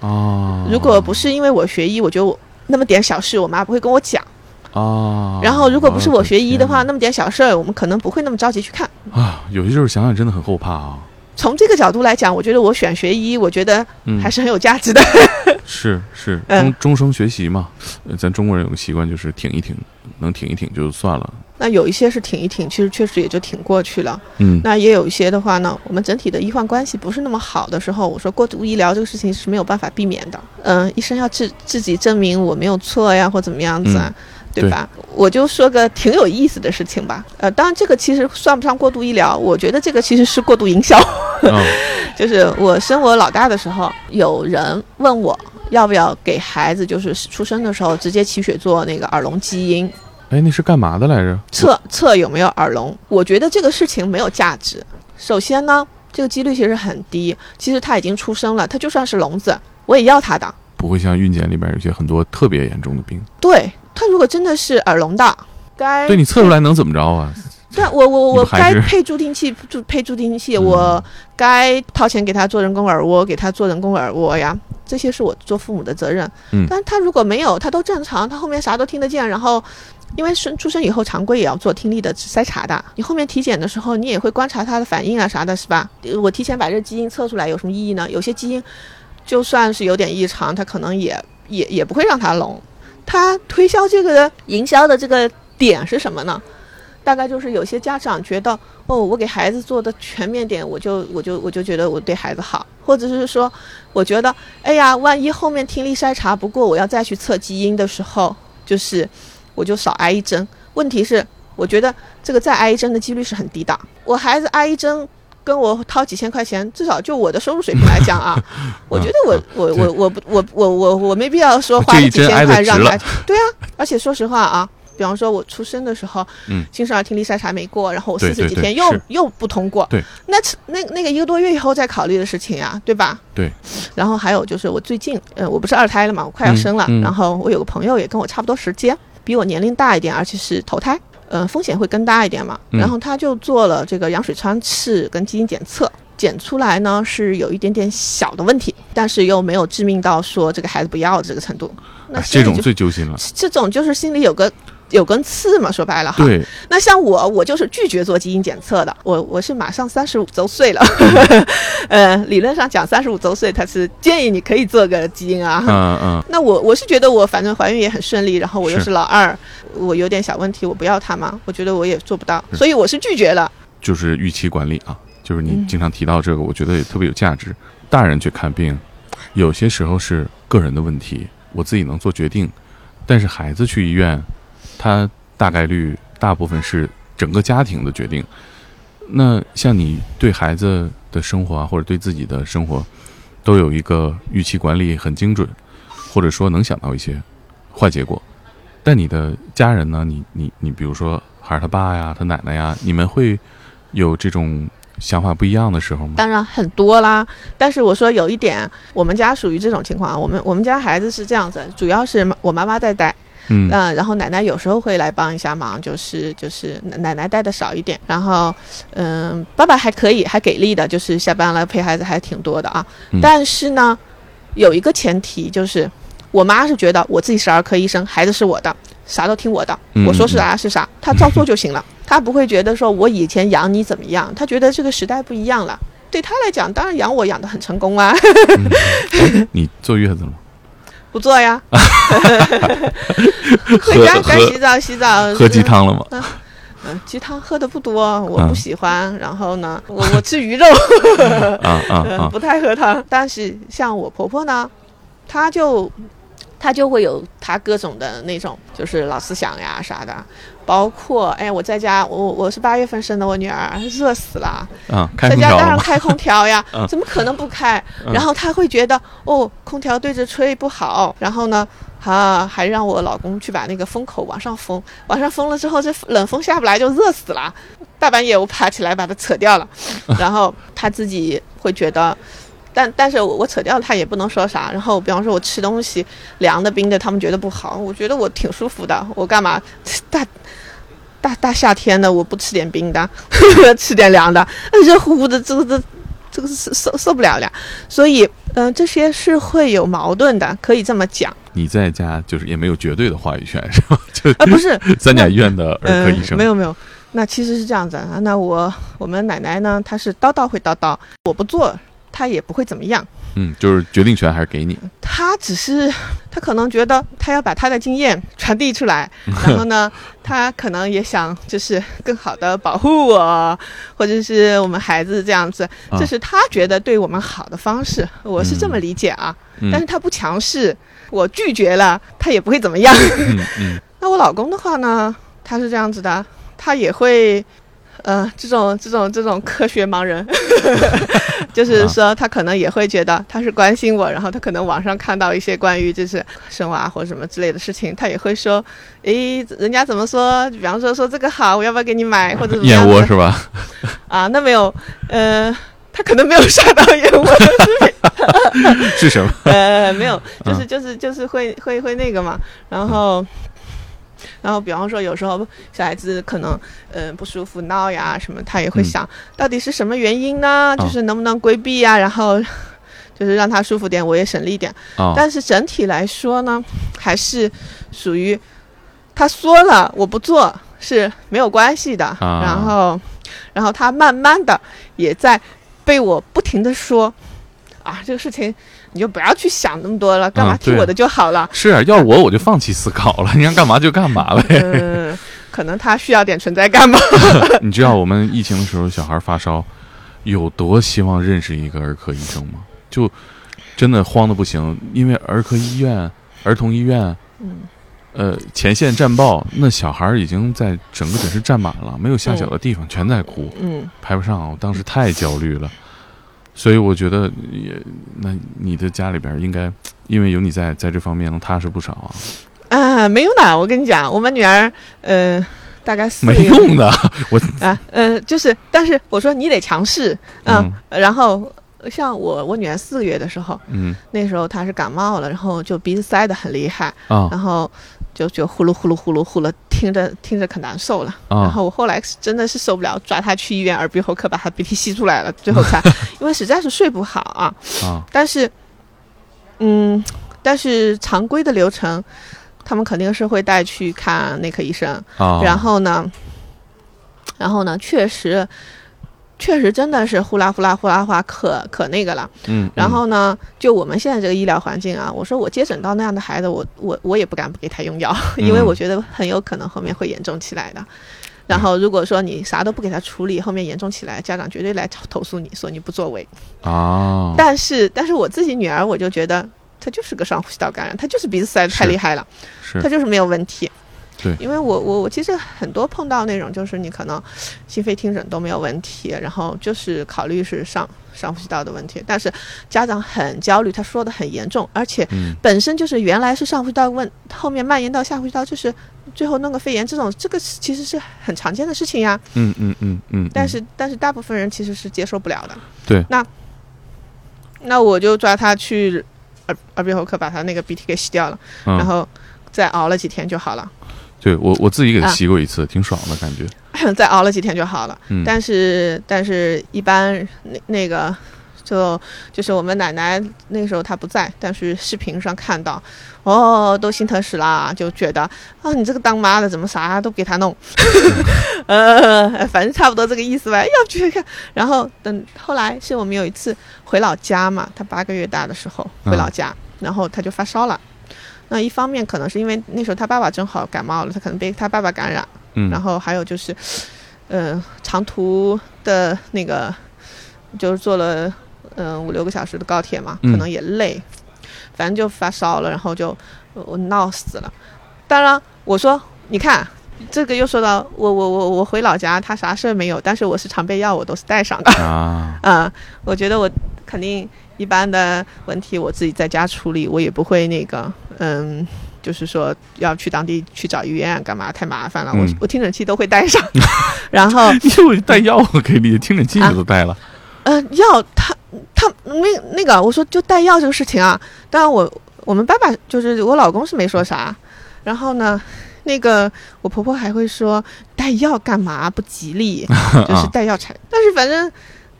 哦，如果不是因为我学医，我觉得我那么点小事，我妈不会跟我讲。哦，然后如果不是我学医的话，那么点小事儿，我们可能不会那么着急去看。啊，有些时候想想真的很后怕啊。从这个角度来讲，我觉得我选学医，我觉得还是很有价值的。是 [LAUGHS] 是，终终生学习嘛。咱中国人有个习惯，就是挺一挺，能挺一挺就算了。那有一些是挺一挺，其实确实也就挺过去了。嗯，那也有一些的话呢，我们整体的医患关系不是那么好的时候，我说过度医疗这个事情是没有办法避免的。嗯，医生要自自己证明我没有错呀，或怎么样子啊，对吧？我就说个挺有意思的事情吧。呃，当然这个其实算不上过度医疗，我觉得这个其实是过度营销。[LAUGHS] 就是我生我老大的时候，有人问我要不要给孩子，就是出生的时候直接取血做那个耳聋基因。哎，那是干嘛的来着？测测有没有耳聋？我觉得这个事情没有价值。首先呢，这个几率其实很低。其实他已经出生了，他就算是聋子，我也要他的。不会像孕检里边有些很多特别严重的病。对他如果真的是耳聋的，该对你测出来能怎么着啊？对我我我该配助听器助配助听器，我该掏钱给他做人工耳蜗，给他做人工耳蜗呀。这些是我做父母的责任。嗯，但他如果没有，他都正常，他后面啥都听得见，然后。因为生出生以后，常规也要做听力的筛查的。你后面体检的时候，你也会观察他的反应啊啥的，是吧？我提前把这基因测出来有什么意义呢？有些基因就算是有点异常，他可能也也也不会让他聋。他推销这个营销的这个点是什么呢？大概就是有些家长觉得，哦，我给孩子做的全面点，我就我就我就觉得我对孩子好，或者是说，我觉得，哎呀，万一后面听力筛查不过，我要再去测基因的时候，就是。我就少挨一针。问题是，我觉得这个再挨一针的几率是很低的。我孩子挨一针，跟我掏几千块钱，至少就我的收入水平来讲啊，[LAUGHS] 我觉得我我我我不我我我我没必要说花几千块让他。对啊，而且说实话啊，比方说我出生的时候，嗯，新生儿听力筛查没过，然后我四十几天又又不通过，对，那那那个一个多月以后再考虑的事情呀，对吧？对。然后还有就是我最近，呃，我不是二胎了嘛，我快要生了，然后我有个朋友也跟我差不多时间。比我年龄大一点，而且是头胎，嗯，风险会更大一点嘛。然后他就做了这个羊水穿刺跟基因检测，检出来呢是有一点点小的问题，但是又没有致命到说这个孩子不要这个程度。那这种最揪心了。这种就是心里有个。有根刺嘛？说白了哈。对。那像我，我就是拒绝做基因检测的。我我是马上三十五周岁了，[LAUGHS] 呃，理论上讲三十五周岁他是建议你可以做个基因啊。嗯嗯。那我我是觉得我反正怀孕也很顺利，然后我又是老二，我有点小问题，我不要他吗？我觉得我也做不到，所以我是拒绝了。就是预期管理啊，就是你经常提到这个，我觉得也特别有价值。大人去看病，有些时候是个人的问题，我自己能做决定，但是孩子去医院。他大概率大部分是整个家庭的决定。那像你对孩子的生活啊，或者对自己的生活，都有一个预期管理很精准，或者说能想到一些坏结果。但你的家人呢？你你你，比如说孩儿他爸呀、他奶奶呀，你们会有这种想法不一样的时候吗？当然很多啦。但是我说有一点，我们家属于这种情况啊。我们我们家孩子是这样子，主要是我妈妈在带。嗯，然后奶奶有时候会来帮一下忙，就是就是奶奶带的少一点，然后，嗯，爸爸还可以，还给力的，就是下班了陪孩子还挺多的啊。但是呢，有一个前提就是，我妈是觉得我自己是儿科医生，孩子是我的，啥都听我的，我说是啥是啥，她照做就行了，[LAUGHS] 她不会觉得说我以前养你怎么样，她觉得这个时代不一样了，对她来讲，当然养我养的很成功啊。你坐月子了？不做呀，回家 [LAUGHS] 该洗澡洗澡。喝鸡汤了吗？嗯，鸡汤喝的不多，我不喜欢。然后呢，我我吃鱼肉，[LAUGHS] 啊 [LAUGHS] 啊不太喝汤。但是像我婆婆呢，她就。她就会有她各种的那种，就是老思想呀啥的，包括哎，我在家，我我是八月份生的，我女儿热死了，嗯，在家当然开空调呀，[LAUGHS] 怎么可能不开？然后她会觉得哦，空调对着吹不好，然后呢，啊，还让我老公去把那个风口往上封，往上封了之后，这冷风下不来就热死了，大半夜我爬起来把它扯掉了，[LAUGHS] 然后他自己会觉得。但但是我我扯掉了，他也不能说啥。然后比方说我吃东西凉的冰的，他们觉得不好。我觉得我挺舒服的，我干嘛大大大夏天的我不吃点冰的，[LAUGHS] 吃点凉的，热乎乎的，这个这这个是受受不了了。所以嗯，这些是会有矛盾的，可以这么讲。你在家就是也没有绝对的话语权是吧？[LAUGHS] 就啊不是 [LAUGHS] 三甲医院的儿科医生没有没有。那其实是这样子啊。那我我们奶奶呢，她是叨叨会叨叨，我不做。他也不会怎么样，嗯，就是决定权还是给你。他只是，他他可能觉得他要把他的经验传递出来，[LAUGHS] 然后呢，他可能也想就是更好的保护我，或者是我们孩子这样子，这是他觉得对我们好的方式，我是这么理解啊。但是他不强势，我拒绝了，他也不会怎么样。[LAUGHS] 那我老公的话呢，他是这样子的，他也会。呃，这种这种这种科学盲人，[LAUGHS] [LAUGHS] 就是说他可能也会觉得他是关心我，然后他可能网上看到一些关于就是生娃或者什么之类的事情，他也会说，诶，人家怎么说？比方说说这个好，我要不要给你买或者怎么样？燕窝是吧？啊，那没有，呃，他可能没有刷到燕窝视频，[LAUGHS] 是什么？呃，没有，就是就是就是会会会那个嘛，然后。然后，比方说，有时候小孩子可能，嗯，不舒服、闹呀什么，他也会想到底是什么原因呢？就是能不能规避呀？然后，就是让他舒服点，我也省力点。但是整体来说呢，还是属于他说了我不做是没有关系的。然后，然后他慢慢的也在被我不停的说啊，这个事情。你就不要去想那么多了，干嘛听我的就好了。是啊，要我我就放弃思考了，[LAUGHS] 你想干嘛就干嘛呗。嗯，可能他需要点存在感吧。[LAUGHS] 你知道我们疫情的时候，小孩发烧，有多希望认识一个儿科医生吗？就真的慌的不行，因为儿科医院、儿童医院，嗯，呃，前线战报，那小孩已经在整个诊室站满了，没有下脚的地方，全在哭，嗯，排不上。我当时太焦虑了。所以我觉得也，那你的家里边应该，因为有你在，在这方面能踏实不少啊。啊，没用的，我跟你讲，我们女儿，呃，大概四没用的，我 [LAUGHS] 啊，呃，就是，但是我说你得强势，嗯，然后像我，我女儿四个月的时候，嗯，那时候她是感冒了，然后就鼻子塞得很厉害，啊，然后。就就呼噜呼噜呼噜呼噜，听着听着可难受了。然后我后来真的是受不了，抓他去医院耳鼻喉科，把他鼻涕吸出来了。最后才，[LAUGHS] 因为实在是睡不好啊。啊。但是，嗯，但是常规的流程，他们肯定是会带去看内科医生。啊。然后呢，然后呢，确实。确实真的是呼啦呼啦呼啦哗，可可那个了。嗯，然后呢，就我们现在这个医疗环境啊，我说我接诊到那样的孩子，我我我也不敢不给他用药，因为我觉得很有可能后面会严重起来的。然后如果说你啥都不给他处理，后面严重起来，家长绝对来投诉你说你不作为。啊。但是但是我自己女儿，我就觉得她就是个上呼吸道感染，她就是鼻子塞得太厉害了，她就是没有问题。对，因为我我我其实很多碰到那种，就是你可能心肺听诊都没有问题，然后就是考虑是上上呼吸道的问题，但是家长很焦虑，他说的很严重，而且本身就是原来是上呼吸道问，后面蔓延到下呼吸道，就是最后弄个肺炎，这种这个其实是很常见的事情呀。嗯嗯嗯嗯。但是但是大部分人其实是接受不了的。对。那那我就抓他去耳耳鼻喉科，把他那个鼻涕给吸掉了，然后再熬了几天就好了。对我我自己给他吸过一次，挺爽的感觉。[LAUGHS] 再熬了几天就好了。嗯。但是但是一般那那个就就是我们奶奶那个时候她不在，但是视频上看到，哦，都心疼死了，就觉得啊，你这个当妈的怎么啥都给他弄？[LAUGHS] 呃，反正差不多这个意思吧。要去看。然后等后来是我们有一次回老家嘛，他八个月大的时候回老家，然后他就发烧了。那一方面可能是因为那时候他爸爸正好感冒了，他可能被他爸爸感染。嗯。然后还有就是，呃，长途的那个，就是坐了嗯五六个小时的高铁嘛，可能也累，反正就发烧了，然后就我闹死了。当然，我说你看这个又说到我我我我回老家，他啥事儿没有，但是我是常备药，我都是带上的。啊。嗯，我觉得我肯定。一般的问题我自己在家处理，我也不会那个，嗯，就是说要去当地去找医院干嘛，太麻烦了。我我听诊器都会带上，[LAUGHS] 然后 [LAUGHS] 就带药给你，听诊器你都带了。嗯，药他他那那个我说就带药这个事情啊，当然我我们爸爸就是我老公是没说啥，然后呢，那个我婆婆还会说带药干嘛不吉利，[LAUGHS] 就是带药产，但是反正。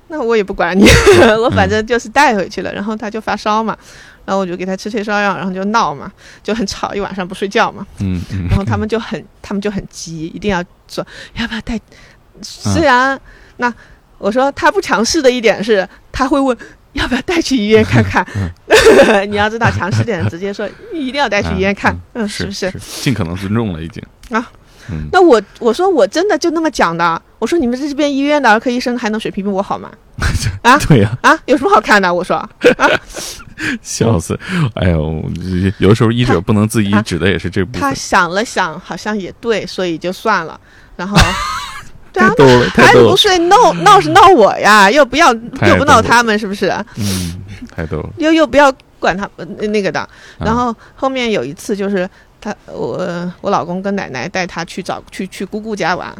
那我也不管你，[LAUGHS] 我反正就是带回去了，然后他就发烧嘛，然后我就给他吃退烧药，然后就闹嘛，就很吵，一晚上不睡觉嘛。嗯嗯。然后他们就很，他们就很急，一定要说要不要带。虽然那我说他不强势的一点是，他会问要不要带去医院看看？[LAUGHS] 你要知道，强势点直接说一定要带去医院看，嗯，是不是？尽可能尊重了已经啊。那我我说我真的就那么讲的。我说你们这边医院的儿科医生还能水平比我好吗？[LAUGHS] 啊，对呀，啊，有什么好看的？我说，[LAUGHS] 笑死！哎呦，有的时候医者不能自医，指的也是这部分。他想了想，好像也对，所以就算了。然后，[LAUGHS] 对啊，孩子不睡，闹闹是闹我呀，又不要又不闹他们，是不是？嗯，太逗了。又又不要管他那个的。然后后面有一次就是。他我我老公跟奶奶带他去找去去姑姑家玩，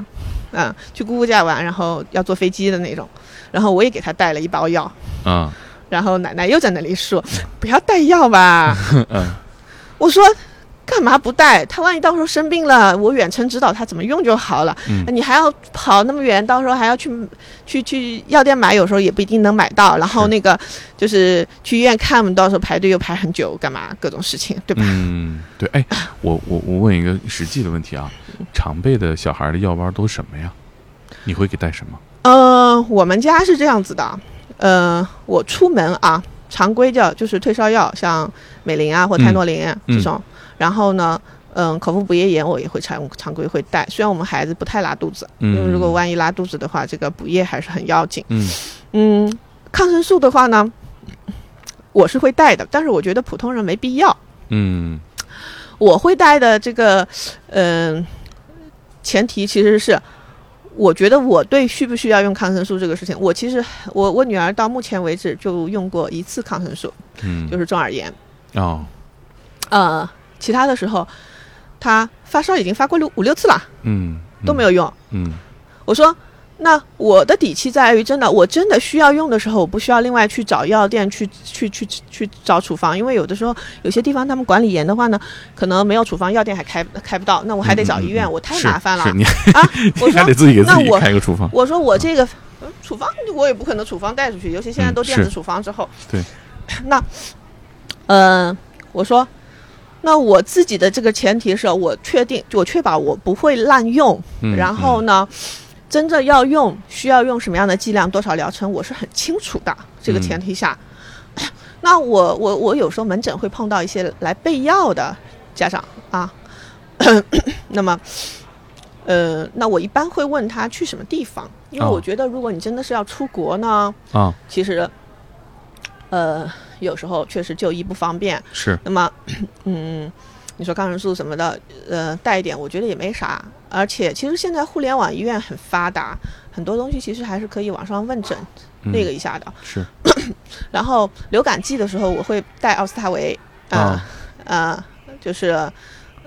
嗯，去姑姑家玩，然后要坐飞机的那种，然后我也给他带了一包药，嗯，然后奶奶又在那里说不要带药吧，[LAUGHS] 嗯，我说。干嘛不带？他万一到时候生病了，我远程指导他怎么用就好了。嗯，你还要跑那么远，到时候还要去去去药店买，有时候也不一定能买到。然后那个就是去医院看，到时候排队又排很久，干嘛各种事情，对吧？嗯，对。哎，我我我问一个实际的问题啊，常备的小孩的药包都什么呀？你会给带什么？呃，我们家是这样子的，呃，我出门啊，常规叫就是退烧药，像美林啊或泰诺林这种。然后呢，嗯，口服补液盐我也会常常规会带。虽然我们孩子不太拉肚子，因为如果万一拉肚子的话，这个补液还是很要紧。嗯嗯，抗生素的话呢，我是会带的，但是我觉得普通人没必要。嗯，我会带的这个，嗯，前提其实是，我觉得我对需不需要用抗生素这个事情，我其实我我女儿到目前为止就用过一次抗生素，嗯，就是中耳炎。哦，呃。其他的时候，他发烧已经发过六五六次了，嗯，都没有用，嗯。我说，那我的底气在于，真的，我真的需要用的时候，我不需要另外去找药店去去去去找处方，因为有的时候有些地方他们管理严的话呢，可能没有处方，药店还开开不到，那我还得找医院，我太麻烦了啊！[LAUGHS] 我还得自己给自己开个处方。我说我这个处方我也不可能处方带出去，尤其现在都电子处方之后，对。那，嗯，我说。那我自己的这个前提是我确定，我确保我不会滥用。然后呢，真正要用，需要用什么样的剂量、多少疗程，我是很清楚的。这个前提下，[CLEARS THROAT] 那我我我有时候门诊会碰到一些来备药的家长啊。[CLEARS THROAT] 那么，呃，那我一般会问他去什么地方，因为我觉得如果你真的是要出国呢，啊，其实，呃。有时候确实就医不方便，是。那么，[CLEARS THROAT] 嗯，你说抗生素什么的，呃，带一点，我觉得也没啥。而且，其实现在互联网医院很发达，很多东西其实还是可以网上问诊那个一下的。是。[CLEARS THROAT] 然后流感季的时候，我会带奥司他韦，啊，呃，就是，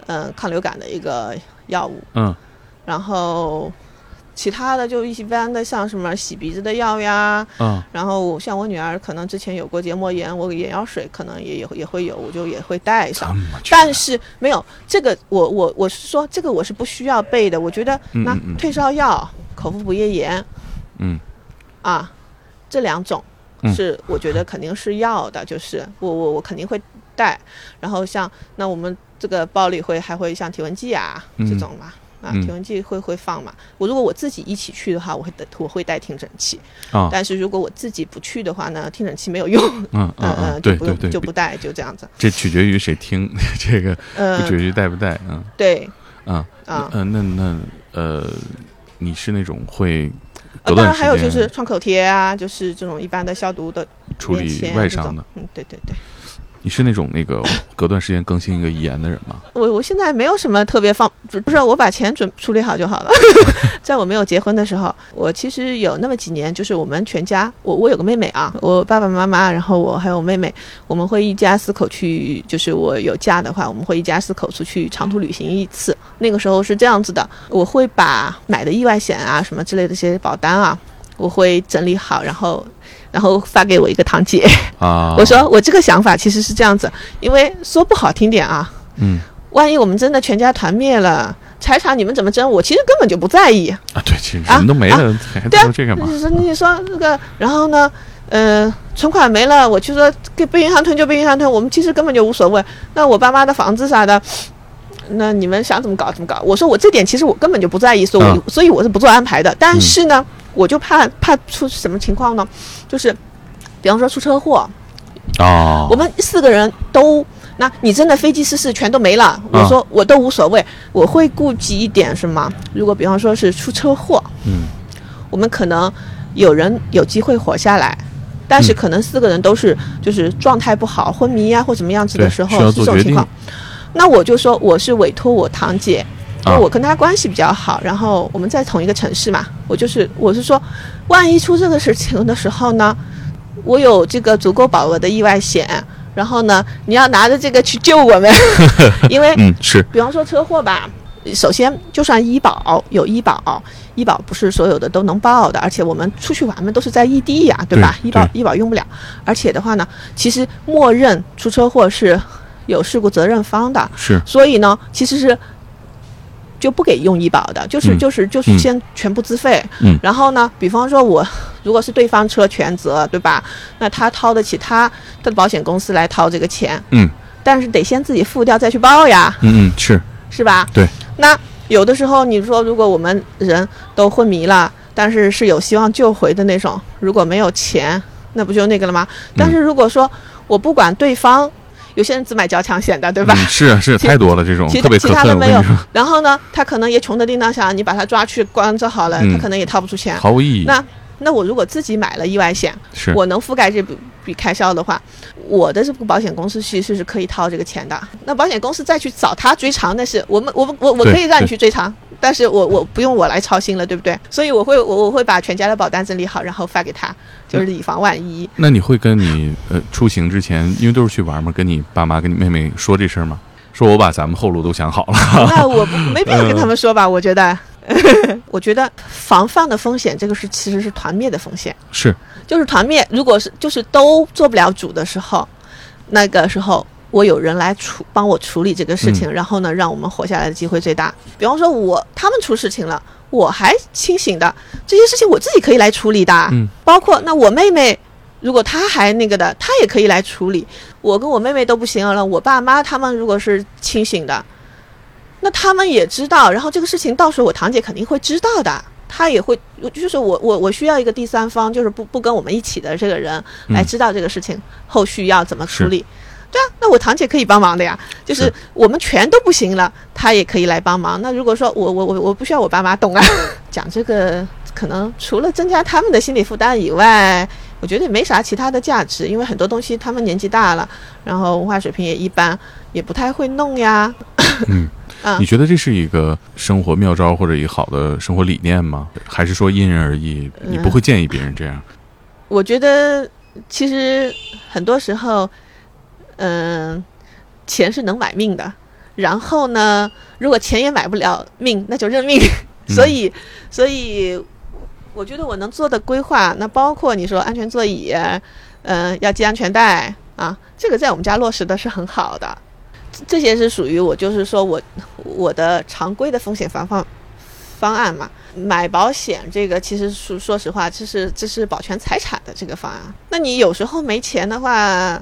嗯，抗流感的一个药物。嗯。然后。其他的就一般的，像什么洗鼻子的药呀，嗯，然后像我女儿可能之前有过结膜炎，我眼药水可能也也也会有，我就也会带上。但是没有这个，我我我是说这个我是不需要备的。我觉得那退烧药、口服补液盐，嗯，啊，这两种是我觉得肯定是要的，就是我我我肯定会带。然后像那我们这个包里会还会像体温计啊这种嘛。啊，体温计会会放嘛？我如果我自己一起去的话，我会带我会带听诊器。啊，但是如果我自己不去的话呢，听诊器没有用。嗯嗯 [LAUGHS] 嗯，对对对，就不带，就这样子。这取决于谁听，[LAUGHS] 这个不取决于带不带。嗯，对。啊啊，嗯，那那呃，你是那种会？当然还有就是创口贴啊，就是这种一般的消毒的处理外伤的。嗯，对对对。你是那种那个 [LAUGHS] 隔段时间更新一个遗言的人吗？我我现在没有什么特别放，不是我把钱准处理好就好了。[LAUGHS] 在我没有结婚的时候，我其实有那么几年，就是我们全家，我我有个妹妹啊，我爸爸妈妈，然后我还有妹妹，我们会一家四口去，就是我有假的话，我们会一家四口出去长途旅行一次。那个时候是这样子的，我会把买的意外险啊什么之类的这些保单啊，我会整理好，然后。然后发给我一个堂姐啊，[LAUGHS] 我说我这个想法其实是这样子，因为说不好听点啊，嗯，万一我们真的全家团灭了，财产你们怎么争？我其实根本就不在意啊，对，其实人都没了，还说这干嘛？你说你说那个，然后呢，呃，存款没了，我就说给被银行吞就被银行吞，我们其实根本就无所谓。那我爸妈的房子啥的，那你们想怎么搞怎么搞？我说我这点其实我根本就不在意，所以所以我是不做安排的。但是呢。我就怕怕出什么情况呢？就是比方说出车祸，哦，我们四个人都，那你真的飞机失事全都没了，我说我都无所谓，我会顾及一点什么？如果比方说是出车祸，嗯，我们可能有人有机会活下来，但是可能四个人都是就是状态不好、昏迷呀或怎么样子的时候这种情况，那我就说我是委托我堂姐。因为我跟他关系比较好，然后我们在同一个城市嘛，我就是我是说，万一出这个事情的时候呢，我有这个足够保额的意外险，然后呢，你要拿着这个去救我们 [LAUGHS] [LAUGHS] 因为嗯是，比方说车祸吧，首先就算医保有医保，医保不是所有的都能报的，而且我们出去玩嘛都是在异地呀，对吧？医保医保用不了，而且的话呢，其实默认出车祸是有事故责任方的，是，所以呢，其实是。就不给用医保的，就是就是就是先全部自费。嗯。然后呢，比方说我如果是对方车全责，对吧？那他掏得起，他他的保险公司来掏这个钱。嗯。但是得先自己付掉再去报呀。嗯嗯，是。是吧？对。那有的时候你说，如果我们人都昏迷了，但是是有希望救回的那种，如果没有钱，那不就那个了吗？但是如果说我不管对方。有些人只买交强险的，对吧？是啊，是太多了这种，特别其他的没有。然后呢，他可能也穷的叮当响，你把他抓去关着好了，他可能也掏不出钱，毫无意义。那那我如果自己买了意外险，我能覆盖这笔笔开销的话，我的这个保险公司其实是可以掏这个钱的。那保险公司再去找他追偿，那是我们我我我可以让你去追偿。但是我我不用我来操心了，对不对？所以我会我我会把全家的保单整理好，然后发给他，就是以防万一。那你会跟你呃出行之前，因为都是去玩嘛，跟你爸妈跟你妹妹说这事儿吗？说我把咱们后路都想好了。那我没必要跟他们说吧？我觉得，[LAUGHS] 我觉得防范的风险，这个是其实是团灭的风险。是，就是团灭，如果是就是都做不了主的时候，那个时候。我有人来处帮我处理这个事情，然后呢，让我们活下来的机会最大。比方说，我他们出事情了，我还清醒的，这些事情我自己可以来处理的。嗯，包括那我妹妹，如果她还那个的，她也可以来处理。我跟我妹妹都不行了，我爸妈他们如果是清醒的，那他们也知道。然后这个事情到时候我堂姐肯定会知道的，她也会，就是我我我需要一个第三方，就是不不跟我们一起的这个人来知道这个事情后续要怎么处理。那我堂姐可以帮忙的呀，就是我们全都不行了，她也可以来帮忙。那如果说我我我我不需要我爸妈懂啊，[LAUGHS] 讲这个可能除了增加他们的心理负担以外，我觉得也没啥其他的价值，因为很多东西他们年纪大了，然后文化水平也一般，也不太会弄呀。嗯，[LAUGHS] 你觉得这是一个生活妙招或者一个好的生活理念吗？还是说因人而异？你不会建议别人这样？我觉得其实很多时候。嗯，钱是能买命的。然后呢，如果钱也买不了命，那就认命。所以，所以，我觉得我能做的规划，那包括你说安全座椅，嗯，要系安全带啊，这个在我们家落实的是很好的。这些是属于我，就是说我我的常规的风险防范方案嘛。买保险这个，其实说说实话，这是这是保全财产的这个方案。那你有时候没钱的话。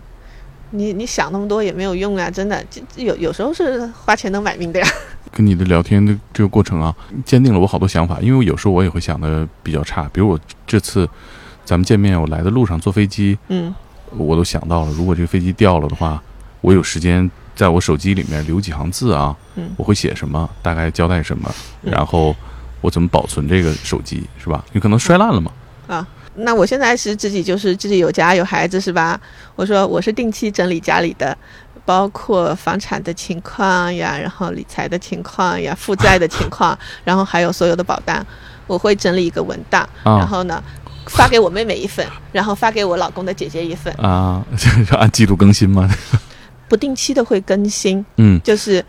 你你想那么多也没有用啊！真的，有有时候是花钱能买命的呀。[LAUGHS] 跟你的聊天的这个过程啊，坚定了我好多想法。因为有时候我也会想的比较差，比如我这次咱们见面，我来的路上坐飞机，嗯，我都想到了，如果这个飞机掉了的话，我有时间在我手机里面留几行字啊，嗯，我会写什么，大概交代什么，然后我怎么保存这个手机，是吧？你可能摔烂了嘛，啊。那我现在是自己就是自己有家有孩子是吧？我说我是定期整理家里的，包括房产的情况呀，然后理财的情况呀，负债的情况，然后还有所有的保单，我会整理一个文档，然后呢发给我妹妹一份，然后发给我老公的姐姐一份啊，[LAUGHS] 就按季度更新吗？[LAUGHS] 不定期的会更新，嗯，就是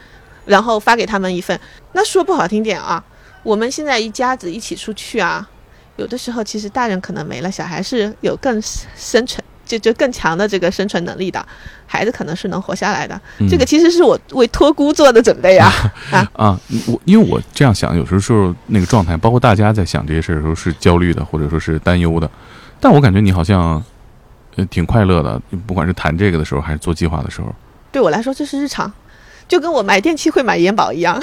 然后发给他们一份。那说不好听点啊，我们现在一家子一起出去啊。有的时候，其实大人可能没了，小孩是有更生存，就就更强的这个生存能力的，孩子可能是能活下来的。这个其实是我为托孤做的准备呀。[LAUGHS] 啊啊！我因为我这样想，有时候时候那个状态，包括大家在想这些事儿的时候是焦虑的，或者说是担忧的。但我感觉你好像呃挺快乐的，不管是谈这个的时候，还是做计划的时候。对我来说，这是日常。就跟我买电器会买延保一样。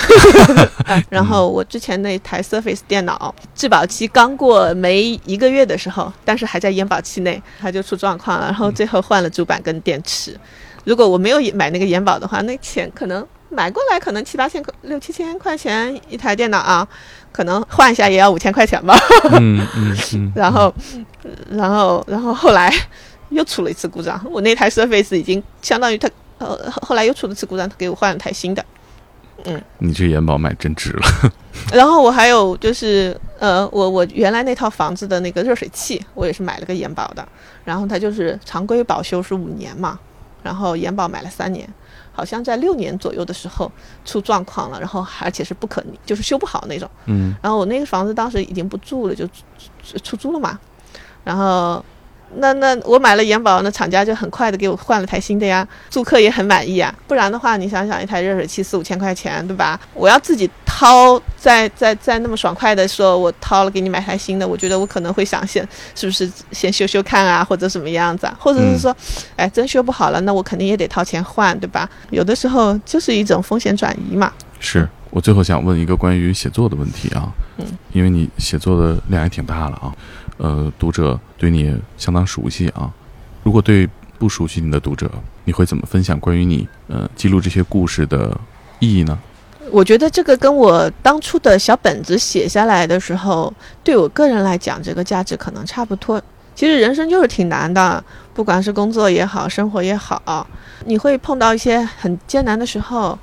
[LAUGHS] 然后我之前那台 Surface 电脑质保期刚过没一个月的时候，但是还在延保期内，它就出状况了，然后最后换了主板跟电池。如果我没有买那个延保的话，那钱可能买过来可能七八千块、六七千块钱一台电脑啊，可能换一下也要五千块钱吧。嗯嗯嗯。[LAUGHS] 然后，然后，然后后来又出了一次故障，我那台 Surface 已经相当于它。呃，后来又出了次故障，他给我换了台新的。嗯，你这延保买真值了。[LAUGHS] 然后我还有就是，呃，我我原来那套房子的那个热水器，我也是买了个延保的。然后它就是常规保修是五年嘛，然后延保买了三年，好像在六年左右的时候出状况了，然后而且是不可逆，就是修不好那种。嗯。然后我那个房子当时已经不住了，就出租了嘛。然后。那那我买了延保，那厂家就很快的给我换了台新的呀，租客也很满意啊。不然的话，你想想，一台热水器四五千块钱，对吧？我要自己掏，再再再那么爽快的说，我掏了给你买台新的，我觉得我可能会想先是不是先修修看啊，或者什么样子，啊，或者是说，哎，真修不好了，那我肯定也得掏钱换，对吧？有的时候就是一种风险转移嘛。是我最后想问一个关于写作的问题啊，嗯，因为你写作的量也挺大了啊。呃，读者对你相当熟悉啊。如果对不熟悉你的读者，你会怎么分享关于你呃记录这些故事的意义呢？我觉得这个跟我当初的小本子写下来的时候，对我个人来讲，这个价值可能差不多。其实人生就是挺难的，不管是工作也好，生活也好，你会碰到一些很艰难的时候，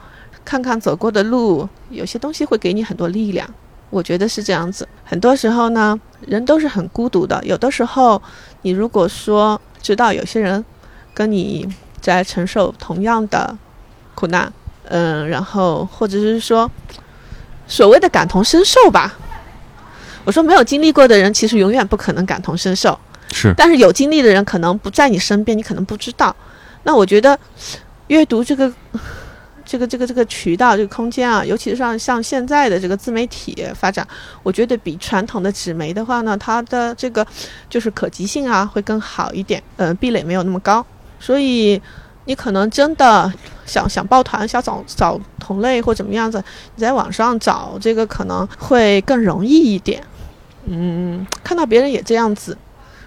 看看走过的路，有些东西会给你很多力量。我觉得是这样子，很多时候呢，人都是很孤独的。有的时候，你如果说知道有些人跟你在承受同样的苦难，嗯，然后或者是说所谓的感同身受吧。我说没有经历过的人，其实永远不可能感同身受。是，但是有经历的人可能不在你身边，你可能不知道。那我觉得阅读这个。这个这个这个渠道这个空间啊，尤其是像像现在的这个自媒体发展，我觉得比传统的纸媒的话呢，它的这个就是可及性啊会更好一点，嗯，壁垒没有那么高，所以你可能真的想想抱团，想找找同类或怎么样子，你在网上找这个可能会更容易一点，嗯，看到别人也这样子，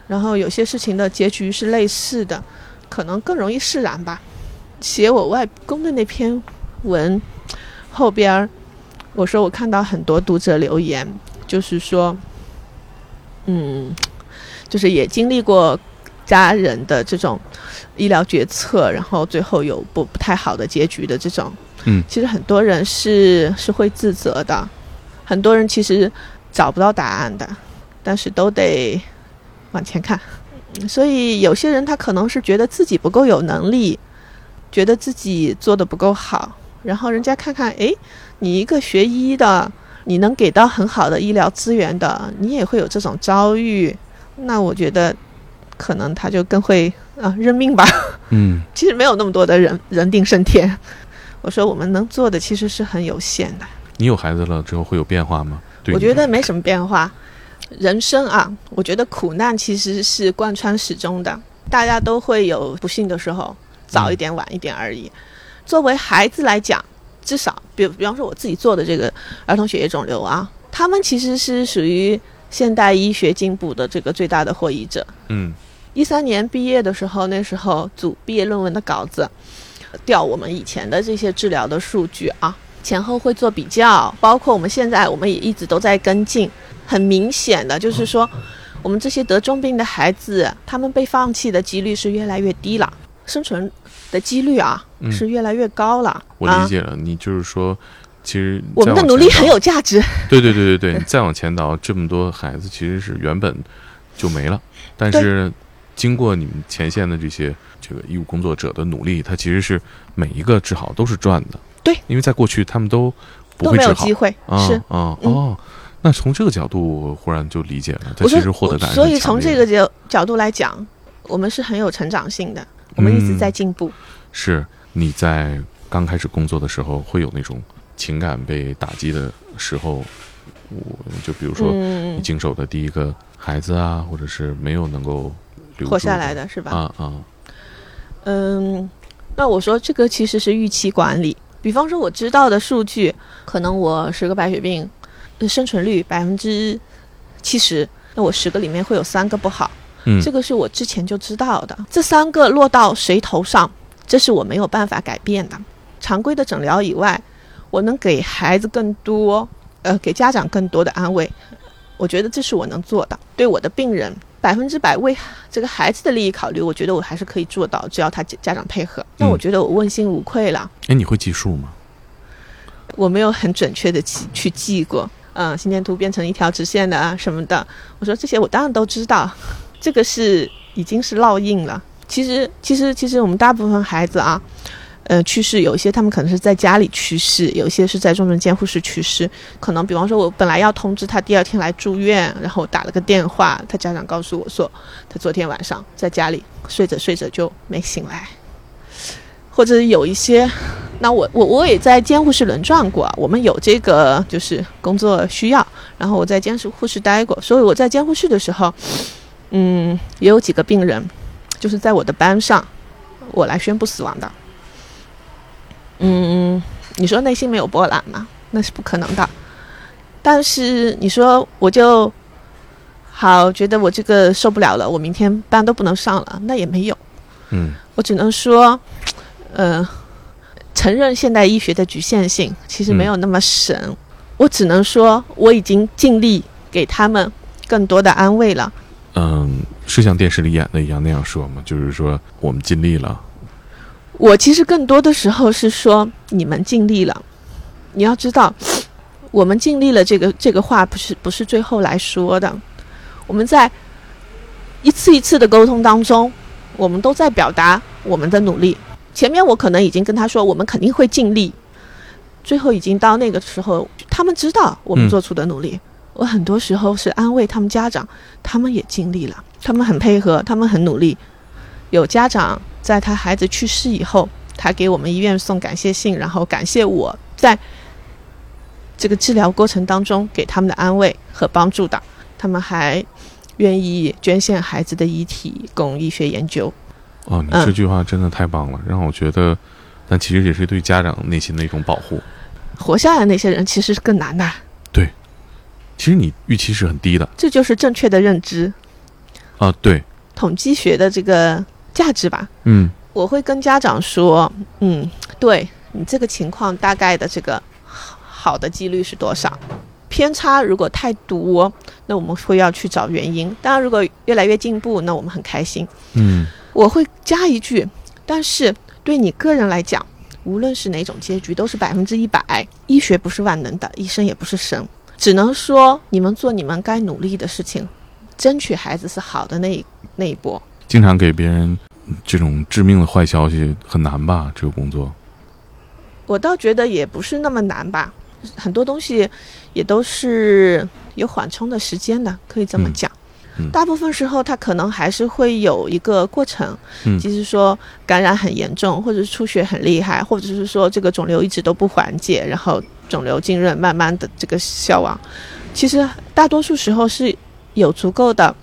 然后有些事情的结局是类似的，可能更容易释然吧。写我外公的那篇文后边儿，我说我看到很多读者留言，就是说，嗯，就是也经历过家人的这种医疗决策，然后最后有不不太好的结局的这种，嗯，其实很多人是是会自责的，很多人其实找不到答案的，但是都得往前看，所以有些人他可能是觉得自己不够有能力。觉得自己做的不够好，然后人家看看，哎，你一个学医的，你能给到很好的医疗资源的，你也会有这种遭遇，那我觉得，可能他就更会啊认命吧。嗯，[LAUGHS] 其实没有那么多的人人定胜天。我说我们能做的其实是很有限的。你有孩子了之后会有变化吗？我觉得没什么变化。人生啊，我觉得苦难其实是贯穿始终的，大家都会有不幸的时候。早一点晚一点而已。作为孩子来讲，至少比比方说我自己做的这个儿童血液肿瘤啊，他们其实是属于现代医学进步的这个最大的获益者。嗯，一三年毕业的时候，那时候组毕业论文的稿子，调我们以前的这些治疗的数据啊，前后会做比较，包括我们现在我们也一直都在跟进。很明显的就是说，我们这些得重病的孩子，他们被放弃的几率是越来越低了。生存的几率啊，是越来越高了。我理解了，你就是说，其实我们的努力很有价值。对对对对对，再往前倒，这么多孩子其实是原本就没了，但是经过你们前线的这些这个医务工作者的努力，他其实是每一个治好都是赚的。对，因为在过去他们都不会治好，机会是啊哦。那从这个角度，忽然就理解了，他其实获得感。所以从这个角角度来讲，我们是很有成长性的。我们一直在进步。是你在刚开始工作的时候，会有那种情感被打击的时候，我就比如说你经手的第一个孩子啊，或者是没有能够活下来的是吧？啊啊。嗯，那我说这个其实是预期管理。比方说我知道的数据，可能我十个白血病，生存率百分之七十，那我十个里面会有三个不好，嗯，这个是我之前就知道的。这三个落到谁头上，这是我没有办法改变的。常规的诊疗以外，我能给孩子更多，呃，给家长更多的安慰，我觉得这是我能做的。对我的病人。百分之百为这个孩子的利益考虑，我觉得我还是可以做到，只要他家长配合，那我觉得我问心无愧了。哎，你会计数吗？我没有很准确的记去记过，嗯，心电图变成一条直线的啊什么的。我说这些我当然都知道，这个是已经是烙印了。其实，其实，其实我们大部分孩子啊。呃，去世有一些，他们可能是在家里去世，有一些是在重症监护室去世。可能比方说，我本来要通知他第二天来住院，然后打了个电话，他家长告诉我说，他昨天晚上在家里睡着睡着就没醒来。或者有一些，那我我我也在监护室轮转过，我们有这个就是工作需要，然后我在监护室待过，所以我在监护室的时候，嗯，也有几个病人，就是在我的班上，我来宣布死亡的。嗯，你说内心没有波澜吗？那是不可能的。但是你说我就好觉得我这个受不了了，我明天班都不能上了，那也没有。嗯，我只能说，呃，承认现代医学的局限性，其实没有那么神。我只能说，我已经尽力给他们更多的安慰了。嗯，是像电视里演的一样那样说吗？就是说我们尽力了。我其实更多的时候是说你们尽力了，你要知道，我们尽力了这个这个话不是不是最后来说的，我们在一次一次的沟通当中，我们都在表达我们的努力。前面我可能已经跟他说我们肯定会尽力，最后已经到那个时候，他们知道我们做出的努力。我很多时候是安慰他们家长，他们也尽力了，他们很配合，他们很努力。有家长在他孩子去世以后，他给我们医院送感谢信，然后感谢我在这个治疗过程当中给他们的安慰和帮助的。他们还愿意捐献孩子的遗体供医学研究。哦，你这句话真的太棒了，让我觉得，但其实也是对家长内心的一种保护。活下来那些人其实是更难的。对，其实你预期是很低的。这就是正确的认知。啊，对。统计学的这个。价值吧，嗯，我会跟家长说，嗯，对你这个情况大概的这个好的几率是多少？偏差如果太多，那我们会要去找原因。当然，如果越来越进步，那我们很开心。嗯，我会加一句，但是对你个人来讲，无论是哪种结局，都是百分之一百。医学不是万能的，医生也不是神，只能说你们做你们该努力的事情，争取孩子是好的那一那一波。经常给别人这种致命的坏消息很难吧？这个工作，我倒觉得也不是那么难吧。很多东西也都是有缓冲的时间的，可以这么讲。大部分时候他可能还是会有一个过程，就是说感染很严重，或者是出血很厉害，或者是说这个肿瘤一直都不缓解，然后肿瘤浸润慢慢的这个消亡。其实大多数时候是有足够的。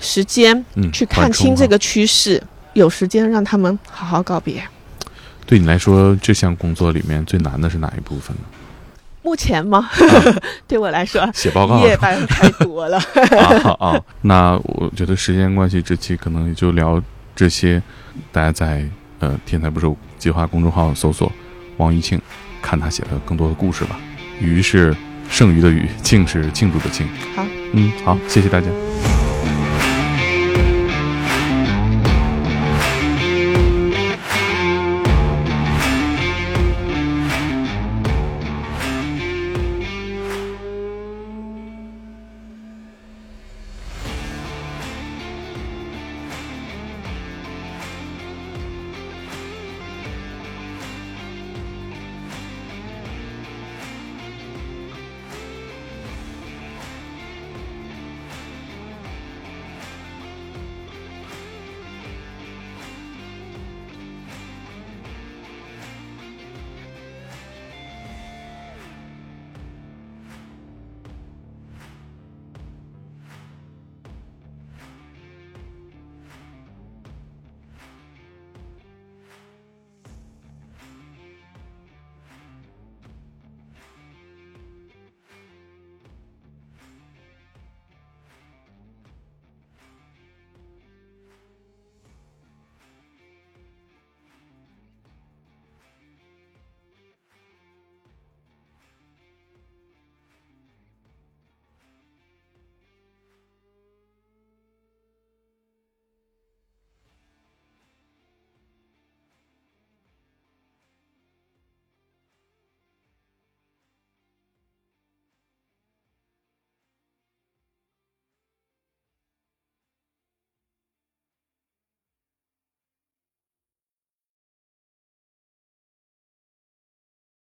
时间去看清这个趋势，有时间让他们好好告别。对你来说，这项工作里面最难的是哪一部分呢？目前吗？[LAUGHS] 对我来说，写报告夜班太多了。[LAUGHS] [LAUGHS] 啊啊！那我觉得时间关系，这期可能也就聊这些。大家在呃“天才不受计划”公众号搜索王玉庆，看他写的更多的故事吧。鱼是剩余的鱼，庆是庆祝的庆。好，嗯，好，谢谢大家。